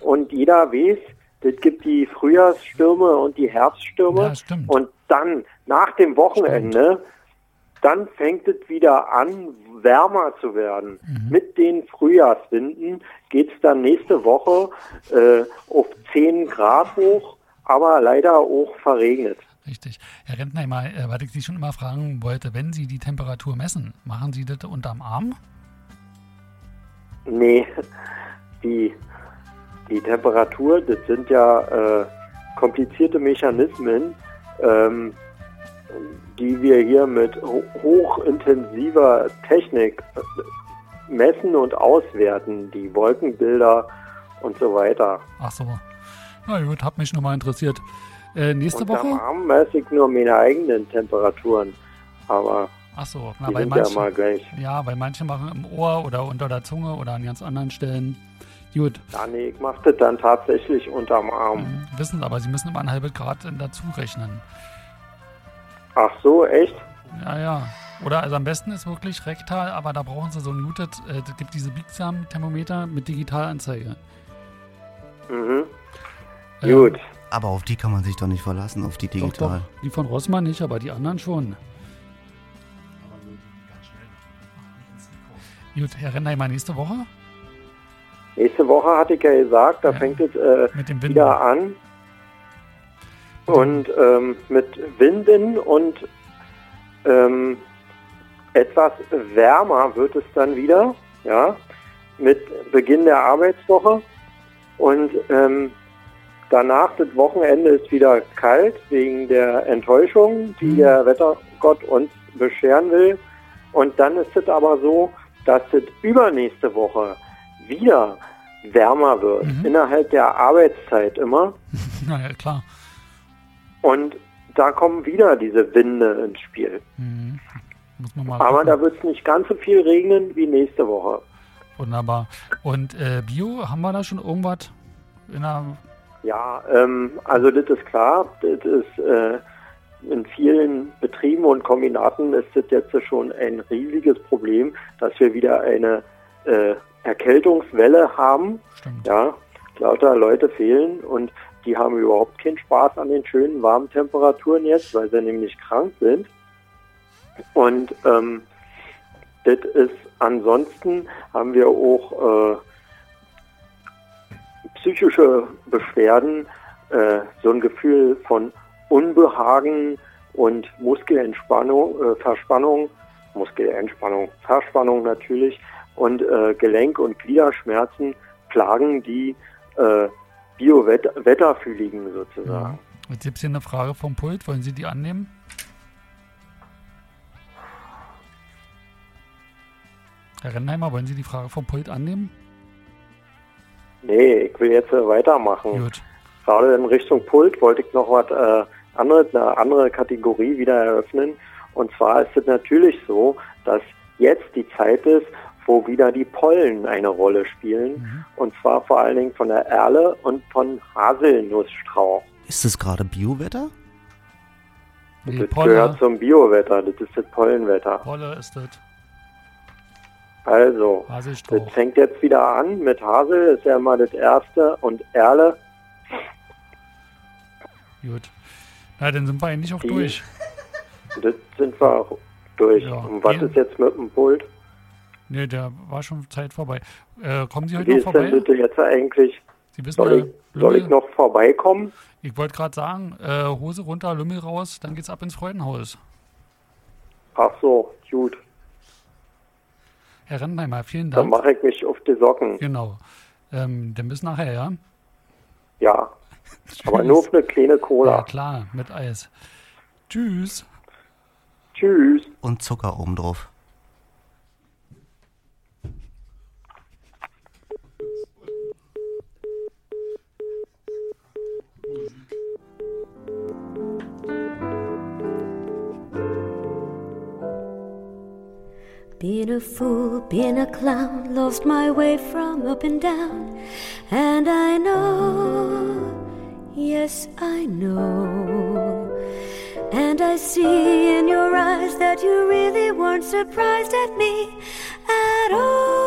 und jeder weiß, das gibt die Frühjahrsstürme und die Herbststürme. Ja, stimmt. Und dann, nach dem Wochenende, dann fängt es wieder an, wärmer zu werden. Mhm. Mit den Frühjahrswinden geht es dann nächste Woche äh, auf 10 Grad hoch, aber leider auch verregnet. Richtig. Herr Rentnheimer, äh, was ich Sie schon immer fragen wollte, wenn Sie die Temperatur messen, machen Sie das unterm Arm? Nee, die, die Temperatur, das sind ja äh, komplizierte Mechanismen, ähm, die wir hier mit ho hochintensiver Technik äh, messen und auswerten, die Wolkenbilder und so weiter. Ach so. Na gut, hat mich nur mal interessiert. Äh, nächste und am Woche? Arm messe ich nur meine eigenen Temperaturen, aber Ach so, na, bei ja manchen, mal gleich. ja, weil manche machen im Ohr oder unter der Zunge oder an ganz anderen Stellen. Gut, Ja, nee, ich mache das dann tatsächlich unterm Arm. mhm. wissen Sie, aber Sie müssen immer ein halbes Grad dazu rechnen. Ach so, echt? Ja, ja. Oder also am besten ist wirklich rektal, aber da brauchen Sie so ein Muted, äh, es gibt diese biegsamen Thermometer mit Digitalanzeige. Mhm. Ähm, Gut. Aber auf die kann man sich doch nicht verlassen, auf die Doch, digital. doch, die von Rossmann nicht, aber die anderen schon. Gut, Herr Rennheimer, nächste Woche Nächste Woche hatte ich ja gesagt, da Ja. fängt es äh, mit dem Wind. wieder an. Und ähm, mit Winden und ähm, etwas wärmer wird es dann wieder, ja, mit Beginn der Arbeitswoche. Und ähm, danach, das Wochenende ist wieder kalt wegen der Enttäuschung, die Mhm. der Wettergott uns bescheren will. Und dann ist es aber so, dass es übernächste Woche wieder wärmer wird, Mhm. innerhalb der Arbeitszeit immer. Naja, klar. Und da kommen wieder diese Winde ins Spiel. Mhm. Aber gucken. da wird es nicht ganz so viel regnen wie nächste Woche. Wunderbar. Und äh, Bio, haben wir da schon irgendwas in der Ja, ähm, also das ist klar. Das ist äh, in vielen Betrieben und Kombinaten ist das jetzt schon ein riesiges Problem, dass wir wieder eine äh, Erkältungswelle haben. Stimmt. Ja, lauter Leute fehlen und die haben überhaupt keinen Spaß an den schönen warmen Temperaturen jetzt, weil sie nämlich krank sind. Und ähm, das ist ansonsten haben wir auch äh, psychische Beschwerden, äh, so ein Gefühl von Unbehagen und Muskelentspannung, äh, Verspannung, Muskelentspannung, Verspannung natürlich und äh, Gelenk- und Gliederschmerzen plagen die äh, Bio-Wetterfühligen sozusagen. Jetzt gibt es hier eine Frage vom Pult. Wollen Sie die annehmen? Herr Rennheimer, wollen Sie die Frage vom Pult annehmen? Nee, ich will jetzt äh, weitermachen. Gut. Gerade in Richtung Pult wollte ich noch was äh, anderes, eine andere Kategorie wieder eröffnen. Und zwar ist es natürlich so, dass jetzt die Zeit ist, wo wieder die Pollen eine Rolle spielen. Und zwar vor allen Dingen von der Erle und von Haselnussstrauch. Ist es gerade Biowetter? Nee, das Polle, gehört zum Biowetter, das ist das Pollenwetter. Polle ist das. Also, das fängt jetzt wieder an mit Hasel, ist ja immer das erste, und Erle. Gut. Na, dann sind wir eigentlich auch Die- durch. Das sind wir auch durch. Ja. Und was ist jetzt mit dem Pult? Nee, der war schon Zeit vorbei. Äh, kommen Sie heute Wie noch ist denn vorbei? bitte jetzt eigentlich? Sie wissen Soll ich, soll ich noch vorbeikommen? Ich wollte gerade sagen, äh, Hose runter, Lümmel raus, dann geht's ab ins Freudenhaus. Ach so, gut. Herr Rennheimer, vielen Dann Dank. mache ich mich auf die Socken. Genau. Ähm, dann bis nachher, ja? Ja. Aber nur auf eine kleine Ja, Cola. klar, mit Eis. Tschüss. Tschüss. Und Zucker obendrauf. Being a fool, being a clown, lost my way from up and down. And I know, yes, I know. And I see in your eyes that you really weren't surprised at me at all.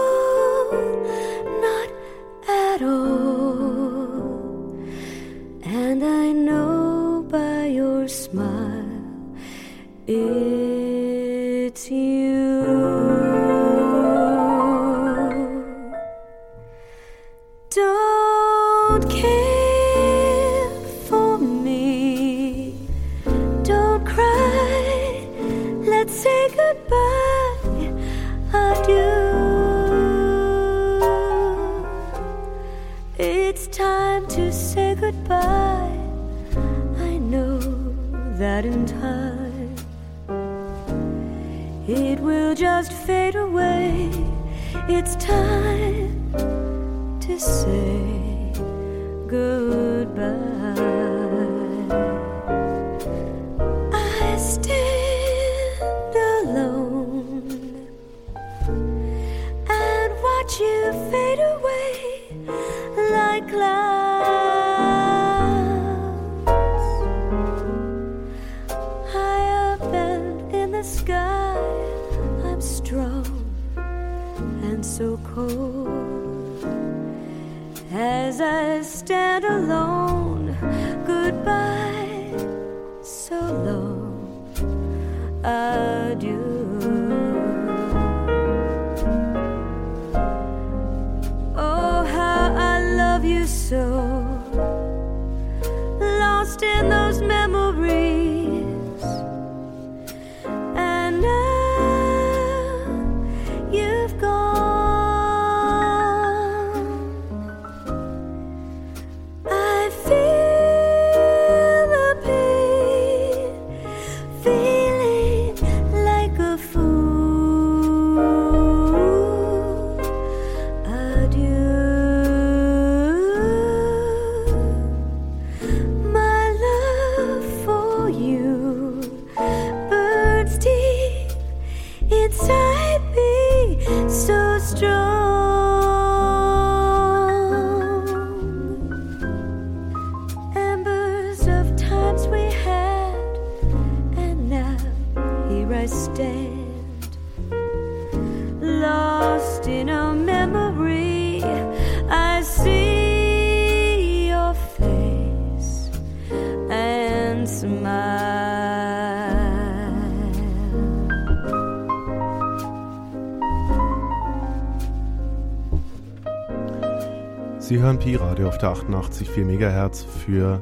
Hören Pi Radio auf der 88,4 MHz für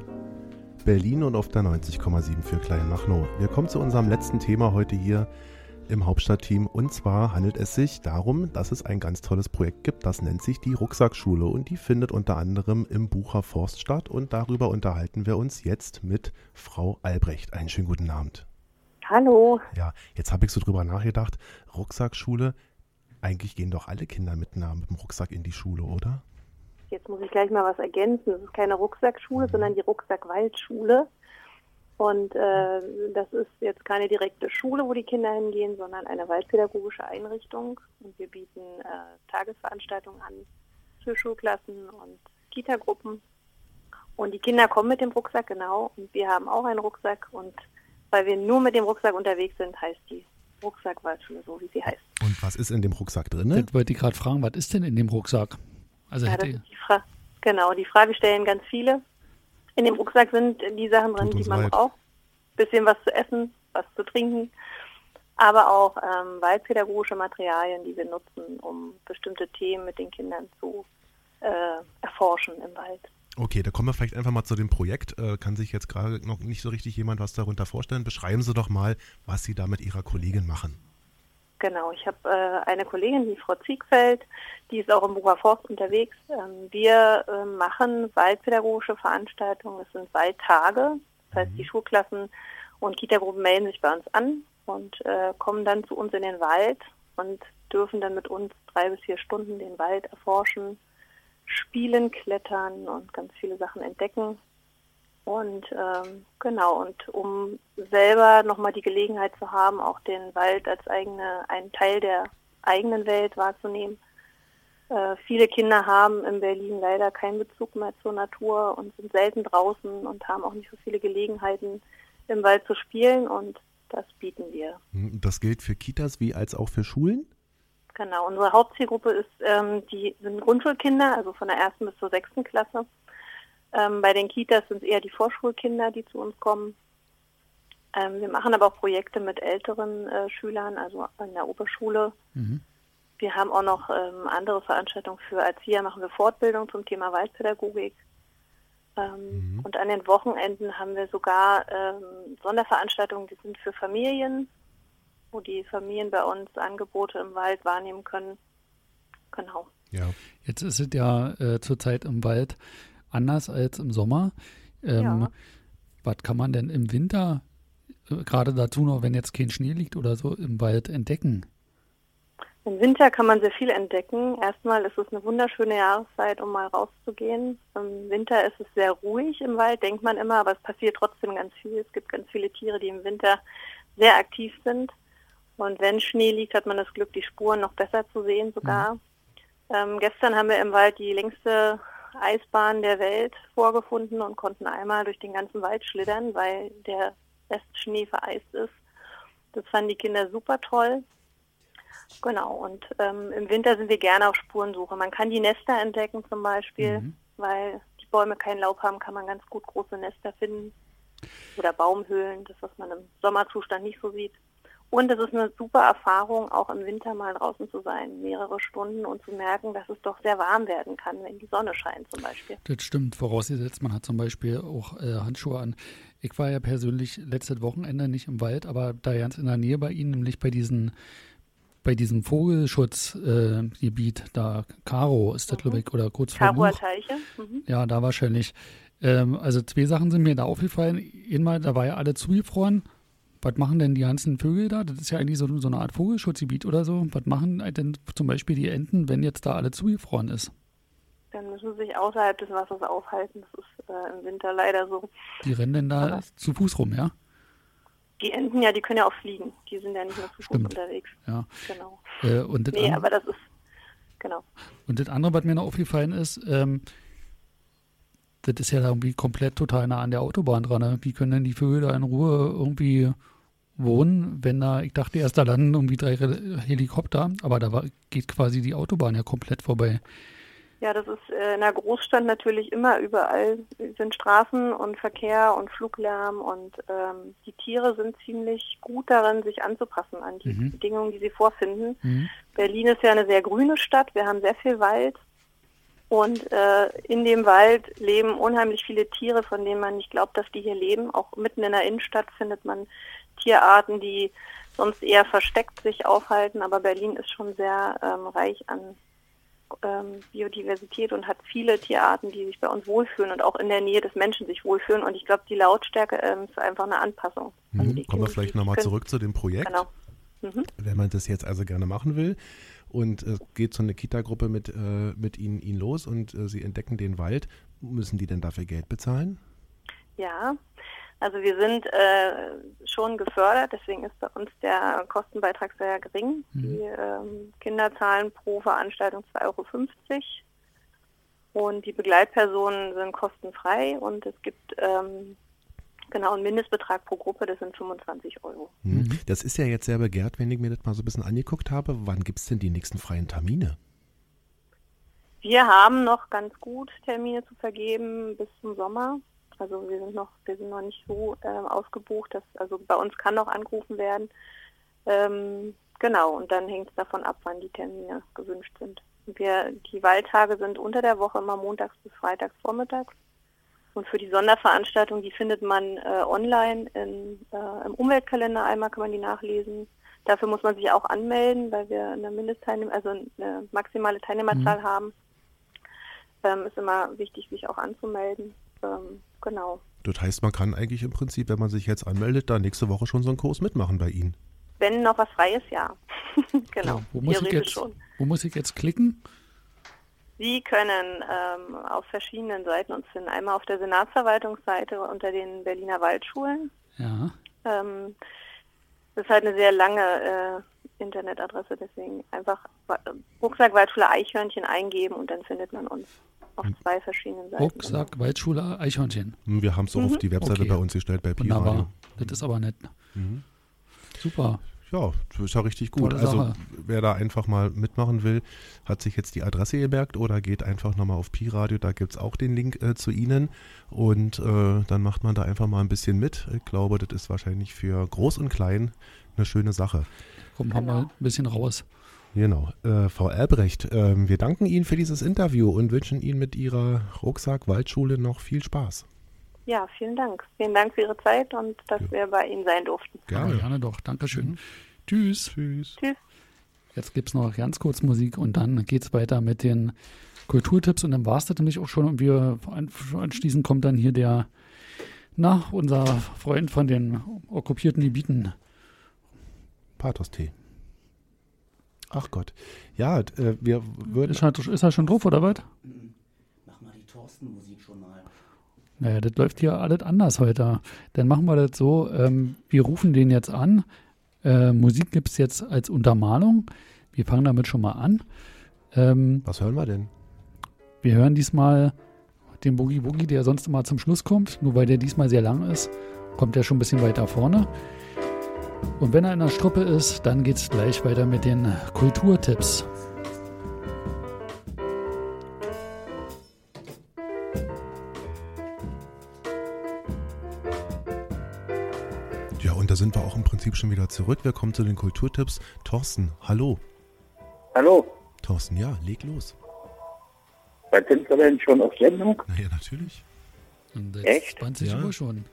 Berlin und auf der 90,7 für Kleinmachnow. Wir kommen zu unserem letzten Thema heute hier im Hauptstadtteam. Und zwar handelt es sich darum, dass es ein ganz tolles Projekt gibt, das nennt sich die Rucksackschule und die findet unter anderem im Bucher Forst statt. Und darüber unterhalten wir uns jetzt mit Frau Albrecht. Einen schönen guten Abend. Hallo. Ja, jetzt habe ich so drüber nachgedacht. Rucksackschule, eigentlich gehen doch alle Kinder mit, mit dem Rucksack in die Schule, oder? Jetzt muss ich gleich mal was ergänzen. Das ist keine Rucksackschule, sondern die Rucksackwaldschule. Und äh, das ist jetzt keine direkte Schule, wo die Kinder hingehen, sondern eine waldpädagogische Einrichtung. Und wir bieten äh, Tagesveranstaltungen an für Schulklassen und Kitagruppen. Und die Kinder kommen mit dem Rucksack, genau. Und wir haben auch einen Rucksack. Und weil wir nur mit dem Rucksack unterwegs sind, heißt die Rucksackwaldschule so, wie sie heißt. Und was ist in dem Rucksack drin? Das wollte ich gerade fragen, was ist denn in dem Rucksack? Also Ja, hätte das ist die Fra genau, die Frage stellen ganz viele. In dem Rucksack sind die Sachen drin, die man leid. braucht. Bisschen was zu essen, was zu trinken, aber auch ähm, waldpädagogische Materialien, die wir nutzen, um bestimmte Themen mit den Kindern zu äh, erforschen im Wald. Okay, da kommen wir vielleicht einfach mal zu dem Projekt. Äh, kann sich jetzt gerade noch nicht so richtig jemand was darunter vorstellen. Beschreiben Sie doch mal, was Sie da mit Ihrer Kollegin machen. Genau, ich habe äh, eine Kollegin, die Frau Ziegfeld, die ist auch im Bucher Forst unterwegs. Ähm, wir äh, machen waldpädagogische Veranstaltungen, es sind Waldtage. Das heißt, die Schulklassen und Kitagruppen melden sich bei uns an und äh, kommen dann zu uns in den Wald und dürfen dann mit uns drei bis vier Stunden den Wald erforschen, spielen, klettern und ganz viele Sachen entdecken. Und ähm, genau, und um selber nochmal die Gelegenheit zu haben, auch den Wald als eigene, einen Teil der eigenen Welt wahrzunehmen. Äh, viele Kinder haben in Berlin leider keinen Bezug mehr zur Natur und sind selten draußen und haben auch nicht so viele Gelegenheiten, im Wald zu spielen und das bieten wir. Hm, Das gilt für Kitas wie als auch für Schulen? Genau, unsere Hauptzielgruppe ist, ähm, die sind Grundschulkinder, also von der ersten bis zur sechsten Klasse. Ähm, bei den Kitas sind es eher die Vorschulkinder, die zu uns kommen. Ähm, wir machen aber auch Projekte mit älteren äh, Schülern, also in der Oberschule. Mhm. Wir haben auch noch ähm, andere Veranstaltungen für Erzieher, machen wir Fortbildung zum Thema Waldpädagogik. Ähm, Und an den Wochenenden haben wir sogar ähm, Sonderveranstaltungen, die sind für Familien, wo die Familien bei uns Angebote im Wald wahrnehmen können. Genau. Ja. Jetzt ist es ja äh, zurzeit im Wald anders als im Sommer. Ähm, Ja. Was kann man denn im Winter, äh, gerade dazu noch, wenn jetzt kein Schnee liegt oder so, im Wald entdecken? Im Winter kann man sehr viel entdecken. Erstmal ist es eine wunderschöne Jahreszeit, um mal rauszugehen. Im Winter ist es sehr ruhig im Wald, denkt man immer, aber es passiert trotzdem ganz viel. Es gibt ganz viele Tiere, die im Winter sehr aktiv sind. Und wenn Schnee liegt, hat man das Glück, die Spuren noch besser zu sehen sogar. Ähm, gestern haben wir im Wald die längste Eisbahn der Welt vorgefunden und konnten einmal durch den ganzen Wald schlittern, weil der Restschnee vereist ist. Das fanden die Kinder super toll. Genau, und ähm, im Winter sind wir gerne auf Spurensuche. Man kann die Nester entdecken zum Beispiel, weil die Bäume kein Laub haben, kann man ganz gut große Nester finden. Oder Baumhöhlen, das, was man im Sommerzustand nicht so sieht. Und es ist eine super Erfahrung, auch im Winter mal draußen zu sein, mehrere Stunden und zu merken, dass es doch sehr warm werden kann, wenn die Sonne scheint zum Beispiel. Das stimmt, vorausgesetzt, man hat zum Beispiel auch äh, Handschuhe an. Ich war ja persönlich letztes Wochenende nicht im Wald, aber da ganz in der Nähe bei Ihnen, nämlich bei diesen bei diesem Vogelschutzgebiet, äh, da Karo ist das, glaube ich, oder kurz vor Karoer. Teiche. Mhm. Ja, da wahrscheinlich. Ähm, also zwei Sachen sind mir da aufgefallen. Einmal, da war ja alle zugefroren. Was machen denn die ganzen Vögel da? Das ist ja eigentlich so, so eine Art Vogelschutzgebiet oder so. Was machen denn zum Beispiel die Enten, wenn jetzt da alle zugefroren ist? Dann müssen sie sich außerhalb des Wassers aufhalten. Das ist äh, im Winter leider so. Die rennen denn da zu Fuß rum, ja? Die Enten, ja, die können ja auch fliegen. Die sind ja nicht nur zu Fuß Stimmt. unterwegs. Ja. Genau. Äh, und, das Nee, aber das ist, genau. und das andere, was mir noch aufgefallen ist, ähm, das ist ja da irgendwie komplett total nah an der Autobahn dran. Ne? Wie können denn die Vögel da in Ruhe irgendwie wohnen, wenn da, ich dachte erst, da landen irgendwie drei Re- Helikopter, aber da war, geht quasi die Autobahn ja komplett vorbei. Ja, das ist äh, in der Großstadt natürlich immer überall sind Straßen und Verkehr und Fluglärm und ähm, die Tiere sind ziemlich gut darin, sich anzupassen an die Mhm. Bedingungen, die sie vorfinden. Mhm. Berlin ist ja eine sehr grüne Stadt. Wir haben sehr viel Wald Und äh, in dem Wald leben unheimlich viele Tiere, von denen man nicht glaubt, dass die hier leben. Auch mitten in der Innenstadt findet man Tierarten, die sonst eher versteckt sich aufhalten. Aber Berlin ist schon sehr ähm, reich an ähm, Biodiversität und hat viele Tierarten, die sich bei uns wohlfühlen und auch in der Nähe des Menschen sich wohlfühlen. Und ich glaube, die Lautstärke ähm, ist einfach eine Anpassung. Also Mhm. die Kommen wir vielleicht nochmal zurück zu dem Projekt. Genau. Mhm. Wenn man das jetzt also gerne machen will und es geht so eine Kita-Gruppe mit, äh, mit ihnen, ihnen los und äh, sie entdecken den Wald, müssen die denn dafür Geld bezahlen? Ja, also wir sind äh, schon gefördert, deswegen ist bei uns der Kostenbeitrag sehr gering. Die ähm, Kinder zahlen pro Veranstaltung 2,50 Euro und die Begleitpersonen sind kostenfrei und es gibt ähm, genau einen Mindestbetrag pro Gruppe, das sind 25 Euro. Hm. Das ist ja jetzt sehr begehrt, wenn ich mir das mal so ein bisschen angeguckt habe. Wann gibt es denn die nächsten freien Termine? Wir haben noch ganz gut Termine zu vergeben bis zum Sommer. Also wir sind noch, wir sind noch nicht so ähm, ausgebucht, dass also bei uns kann noch angerufen werden. Ähm, genau, und dann hängt es davon ab, wann die Termine gewünscht sind. Wir, die Wahltage sind unter der Woche immer montags bis freitags vormittags. Und für die Sonderveranstaltung, die findet man äh, online in, äh, im Umweltkalender. Einmal kann man die nachlesen. Dafür muss man sich auch anmelden, weil wir eine Mindestteilnehmer, also eine maximale Teilnehmerzahl haben. Ähm, ist immer wichtig, sich auch anzumelden. Ähm, genau. Das heißt, man kann eigentlich im Prinzip, wenn man sich jetzt anmeldet, da nächste Woche schon so einen Kurs mitmachen bei Ihnen. Wenn noch was frei ist, ja. genau. Wo muss, ich jetzt, schon. wo muss ich jetzt klicken? Sie können ähm, auf verschiedenen Seiten uns finden. Einmal auf der Senatsverwaltungsseite unter den Berliner Waldschulen. Ja. Ähm, das ist halt eine sehr lange äh, Internetadresse, deswegen einfach Wa- Rucksack Waldschule Eichhörnchen eingeben und dann findet man uns auf zwei verschiedenen Seiten. Rucksack, Waldschule, Eichhörnchen. Hm, Wir haben es auch auf die Webseite Okay. bei uns gestellt, bei Pi Wunderbar. Radio. Das ist aber nett. Mhm. Super. Ja, das ist ja richtig gut. Tolle also Sache. wer da einfach mal mitmachen will, hat sich jetzt die Adresse gemerkt oder geht einfach nochmal auf Pi Radio, da gibt es auch den Link äh, zu Ihnen und äh, dann macht man da einfach mal ein bisschen mit. Ich glaube, das ist wahrscheinlich für Groß und Klein eine schöne Sache. Komm, haben wir ein bisschen raus. Genau. Äh, Frau Albrecht, ähm, wir danken Ihnen für dieses Interview und wünschen Ihnen mit Ihrer Rucksack-Waldschule noch viel Spaß. Ja, vielen Dank. Vielen Dank für Ihre Zeit und dass wir bei Ihnen sein durften. Gerne. gerne doch. Dankeschön. Tschüss. Tschüss. Tschüss. Jetzt gibt es noch ganz kurz Musik und dann geht es weiter mit den Kulturtipps und dann war es das nämlich auch schon und wir an- anschließend kommt dann hier der, na, unser Freund von den okkupierten Gebieten. Pathos-Tee. Ach Gott. Ja, äh, wir würden. Ist er, ist er schon drauf, oder was? Mach mal die Thorsten-Musik schon mal. Naja, das läuft hier alles anders heute. Dann machen wir das so, ähm, wir rufen den jetzt an. Äh, Musik gibt es jetzt als Untermalung. Wir fangen damit schon mal an. Ähm, Was hören wir denn? wir hören diesmal den Boogie Boogie, der sonst immer zum Schluss kommt. Nur weil der diesmal sehr lang ist, kommt der schon ein bisschen weiter vorne. Und wenn er in der Struppe ist, dann geht es gleich weiter mit den Kulturtipps. Ja, und da sind wir auch im Prinzip schon wieder zurück. Wir kommen zu den Kulturtipps. Thorsten, hallo. Hallo, Thorsten, ja, leg los. was sind wir denn schon auf Sendung? Naja, natürlich. Und jetzt Echt? 20 Ja. Uhr schon.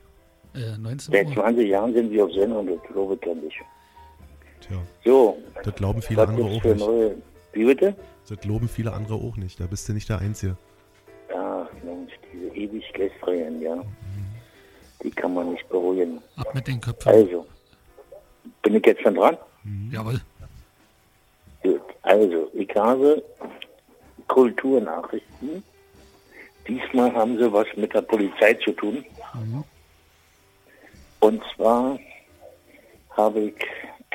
Äh, 19 Seit Uhr. 20 Jahren sind wir auf Sendung, das glaube ich ja nicht. Tja, So, das glauben viele andere auch nicht. neue... Wie bitte? Das glauben viele andere auch nicht. Da bist du nicht der Einzige. Ja, Mensch, diese ewig gestrigen, ja. Die kann man nicht beruhigen. Ab mit den Köpfen. Also, bin ich jetzt schon dran? Jawohl. Gut, also, ich habe Kulturnachrichten. Diesmal haben sie was mit der Polizei zu tun. Und zwar habe ich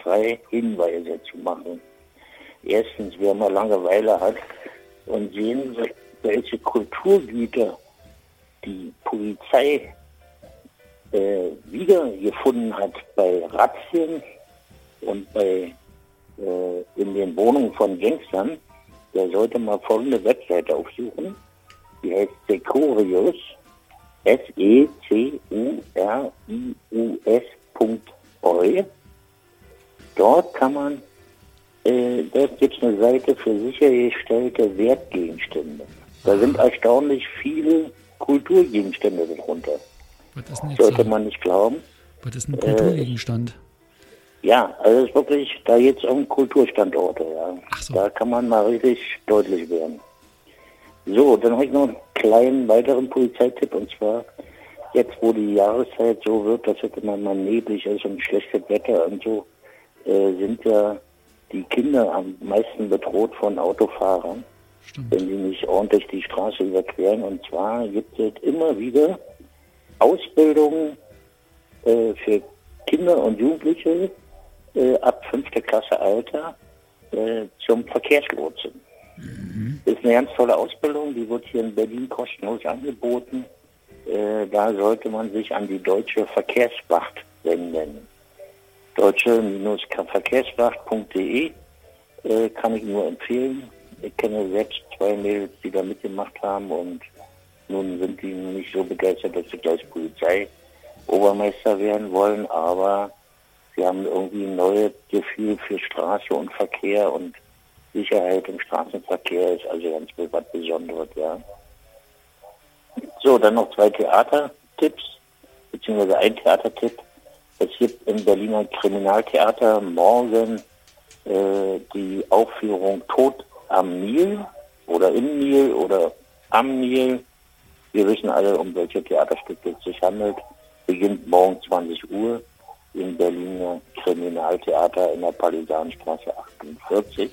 drei Hinweise zu machen. Erstens, wer mal Langeweile hat und sehen welche Kulturgüter die Polizei äh, wiedergefunden hat bei Razzien und bei äh, in den Wohnungen von Gangstern, der sollte mal folgende Webseite aufsuchen. Die heißt Securius, S-E-C-U-R-I-U-S.eu. Dort kann man, äh, dort gibt es eine Seite für sichergestellte Wertgegenstände. Da sind erstaunlich viele Kulturgegenstände darunter. Sollte so? man nicht glauben. Was ist ein Äh, Kulturgegenstand? Ja, also es ist wirklich, da geht es um Kulturstandorte, ja. Da kann man mal richtig deutlich werden. So, dann habe ich noch einen kleinen weiteren Polizeitipp und zwar, jetzt wo die Jahreszeit so wird, dass es immer mal neblig ist und schlechtes Wetter und so, äh, sind ja die Kinder am meisten bedroht von Autofahrern, wenn sie nicht ordentlich die Straße überqueren. Und zwar gibt es immer wieder Ausbildungen äh, für Kinder und Jugendliche äh, ab fünfte Klasse Alter äh, zum Verkehrslotsen. Das ist eine ganz tolle Ausbildung, die wird hier in Berlin kostenlos angeboten. Äh, da sollte man sich an die Deutsche Verkehrswacht wenden. Deutsche-verkehrswacht.de äh, kann ich nur empfehlen. Ich kenne selbst zwei Mädels, die da mitgemacht haben und nun sind die nicht so begeistert, dass sie gleich Polizei Obermeister werden wollen, aber sie haben irgendwie ein neues Gefühl für Straße und Verkehr und Sicherheit im Straßenverkehr ist also ganz was Besonderes, ja. So, dann noch zwei Theatertipps, beziehungsweise ein Theatertipp. Es gibt im Berliner Kriminaltheater morgen äh, die Aufführung Tod am Nil oder im Nil oder am Nil. Wir wissen alle, um welche Theaterstücke es sich handelt. Beginnt morgen 20 Uhr im Berliner Kriminaltheater in der Palisanstraße 48.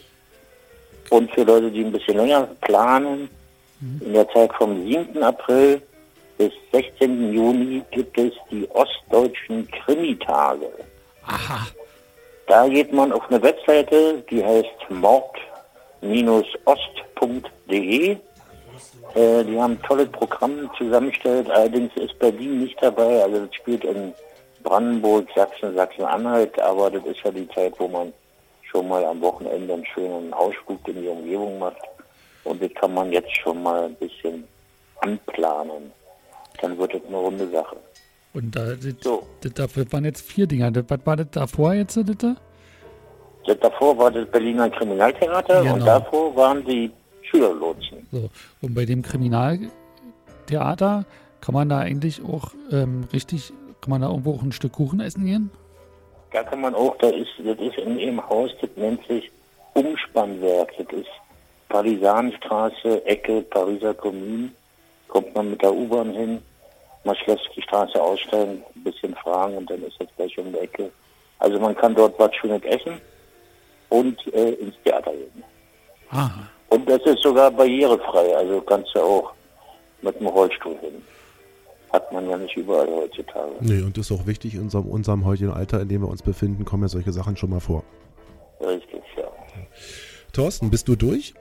Und für Leute, die ein bisschen länger planen, in der Zeit vom 7. April bis 16. Juni gibt es die Ostdeutschen Krimitage. Aha. Da geht man auf eine Webseite, die heißt mord-ost.de. Äh, die haben tolle Programme zusammengestellt, allerdings ist Berlin nicht dabei, also das spielt in Brandenburg, Sachsen, Sachsen-Anhalt, aber das ist ja die Zeit, wo man schon mal am Wochenende einen schönen Ausflug in die Umgebung macht. Und das kann man jetzt schon mal ein bisschen anplanen. Dann wird es eine runde Sache. Und da, das, das, dafür waren jetzt vier Dinger. Das, was war das davor jetzt, bitte? Das davor war das Berliner Kriminaltheater und Genau. davor waren die Schülerlotsen. So. Und bei dem Kriminaltheater kann man da eigentlich auch ähm, richtig, kann man da irgendwo auch ein Stück Kuchen essen gehen? Da kann man auch, da ist, das ist in ihrem Haus, das nennt sich Umspannwerk. Das ist Parisanstraße, Ecke, Pariser Kommune. Kommt man mit der U-Bahn hin, man lässt die Straße aussteigen, ein bisschen fragen und dann ist das gleich um die Ecke. Also man kann dort was Schönes essen und äh, ins Theater gehen. Ah. Und das ist sogar barrierefrei, also kannst du auch mit dem Rollstuhl hin. Hat man ja nicht überall heutzutage. Nee, und das ist auch wichtig in unserem, unserem heutigen Alter, in dem wir uns befinden, kommen ja solche Sachen schon mal vor. Richtig, ja. Thorsten, bist du durch?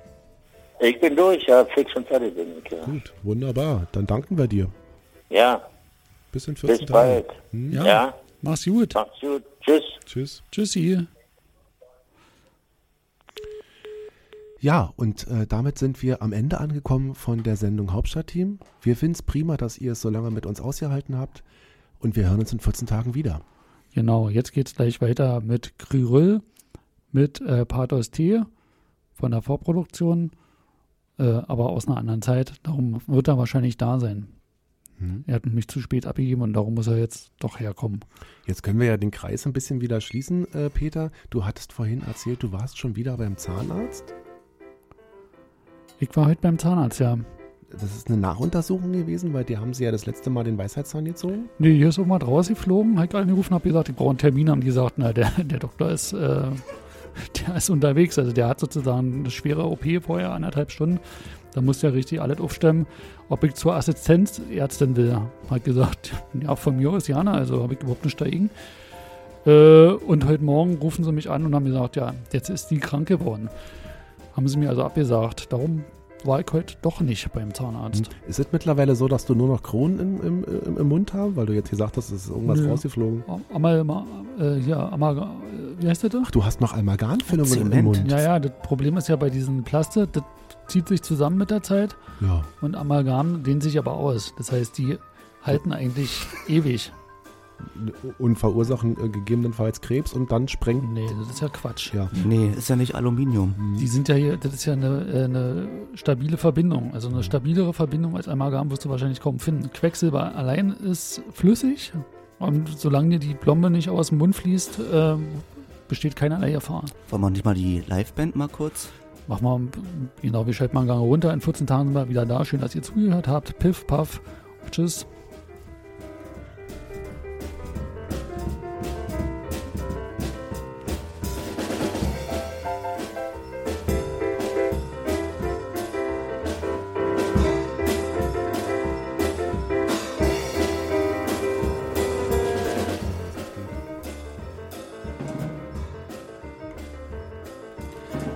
Ich bin durch, ja, fix und fertig bin ich, ja. Gut, wunderbar. Dann danken wir dir. Ja, Bis in 14 bis Tagen. bald. Hm? Ja. Ja. Mach's gut. Macht's gut. Tschüss. Tschüss. Tschüssi. Ja, und äh, damit sind wir am Ende angekommen von der Sendung Hauptstadtteam. Wir finden es prima, dass ihr es so lange mit uns ausgehalten habt. Und wir hören uns in 14 Tagen wieder. Genau, jetzt geht's gleich weiter mit Gryrüll, mit äh, Pathos T von der Vorproduktion, äh, aber aus einer anderen Zeit. Darum wird er wahrscheinlich da sein. Mhm. Er hat mich zu spät abgegeben und darum muss er jetzt doch herkommen. Jetzt können wir ja den Kreis ein bisschen wieder schließen, äh, Peter. Du hattest vorhin erzählt, du warst schon wieder beim Zahnarzt. Ich war heute beim Zahnarzt, ja. Das ist eine Nachuntersuchung gewesen, weil die haben sie ja das letzte Mal den Weisheitszahn gezogen. Nee, hier ist irgendwas rausgeflogen. Ich angerufen, hab gesagt, ich brauche einen Termin. Haben die gesagt, na, der, der Doktor ist, äh, der ist unterwegs. Also der hat sozusagen eine schwere OP vorher, anderthalb Stunden. Da muss der richtig alles aufstemmen. Ob ich zur Assistenzärztin will, hat gesagt, ja, von mir aus ja, ne, also habe ich überhaupt nicht dagegen. Äh, und heute Morgen rufen sie mich an und haben gesagt, ja, jetzt ist die krank geworden. Haben sie mir also abgesagt. Darum war ich heute doch nicht beim Zahnarzt. Ist es mittlerweile so, dass du nur noch Kronen im, im, im, im Mund hast, weil du jetzt gesagt hast, es ist irgendwas Nö. rausgeflogen? Amal, äh, ja, Amal, äh, wie heißt das doch? Ach, du hast noch Amalgamfüllungen im, im Mund. Ja, ja, das Problem ist ja bei diesen Plaste, das zieht sich zusammen mit der Zeit Ja. und Amalgam dehnt sich aber aus. Das heißt, die halten eigentlich ewig. Und verursachen äh, gegebenenfalls Krebs und dann sprengt. Nee, das ist ja Quatsch. Ja. Nee, ist ja nicht Aluminium. Die sind ja hier, das ist ja eine, äh, eine stabile Verbindung. Also eine stabilere Verbindung als Amalgam wirst du wahrscheinlich kaum finden. Quecksilber allein ist flüssig und solange dir die Plombe nicht aus dem Mund fließt, äh, besteht keinerlei Gefahr. Wollen wir nicht mal die Liveband mal kurz? Mach mal, genau, wir schalten mal einen Gang runter. In 14 Tagen sind wir wieder da. Schön, dass ihr zugehört habt. Piff, paff. Tschüss.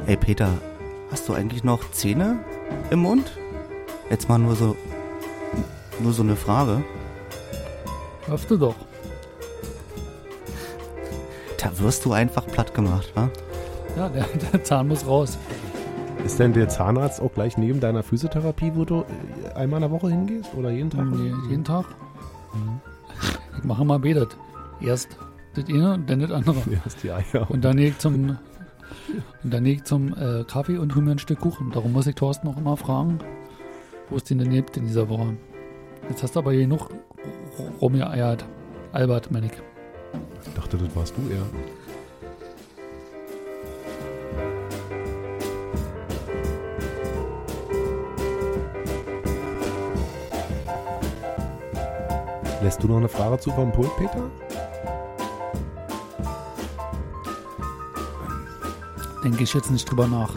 Ey Peter, hast du eigentlich noch Zähne im Mund? Jetzt mal nur so nur so eine Frage. Hoffe doch. Da wirst du einfach platt gemacht, wa? Ja, der, der Zahn muss raus. Ist denn der Zahnarzt auch gleich neben deiner Physiotherapie, wo du äh, einmal in der Woche hingehst oder jeden Tag? Nee, jeden Tag. Ich mache mal betet. Erst das eine und dann das andere. Erst die Eier. Und dann gehe ich zum, und dann gehe ich zum äh, Kaffee und hole mir ein Stück Kuchen. Darum muss ich Thorsten noch immer fragen, wo es den denn gibt in dieser Woche. Jetzt hast du aber genug rumgeeiert. Albert, meine ich. Ich dachte, das warst du eher. Lässt du noch eine Frage zu vom Pult, Peter? Denke ich jetzt nicht drüber nach.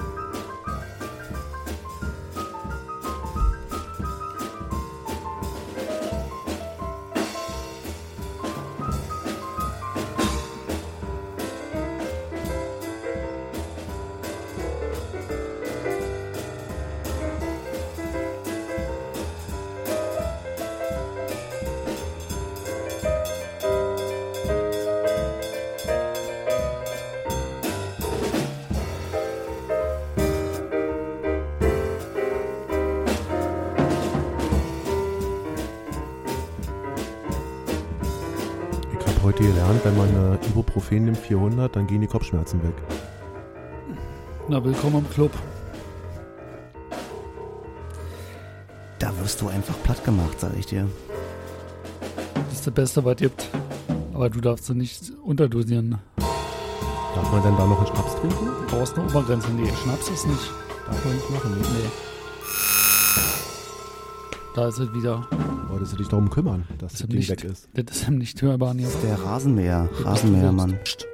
Ibuprofen nimmt 400, dann gehen die Kopfschmerzen weg. Na, willkommen im Club. Da wirst du einfach platt gemacht, sag ich dir. Das ist das Beste, was gibt. Aber du darfst sie nicht unterdosieren. Darf man denn da noch einen Schnaps trinken? Du brauchst eine Obergrenze. Nee, Schnaps ist nicht. Darf man nicht machen, nee. Nee. Da ist es wieder. Wolltest du dich darum kümmern, dass das Ding nicht, weg ist? Das ist nicht hörbar. Das ist der Rasenmäher, Rasenmähermann. Psst.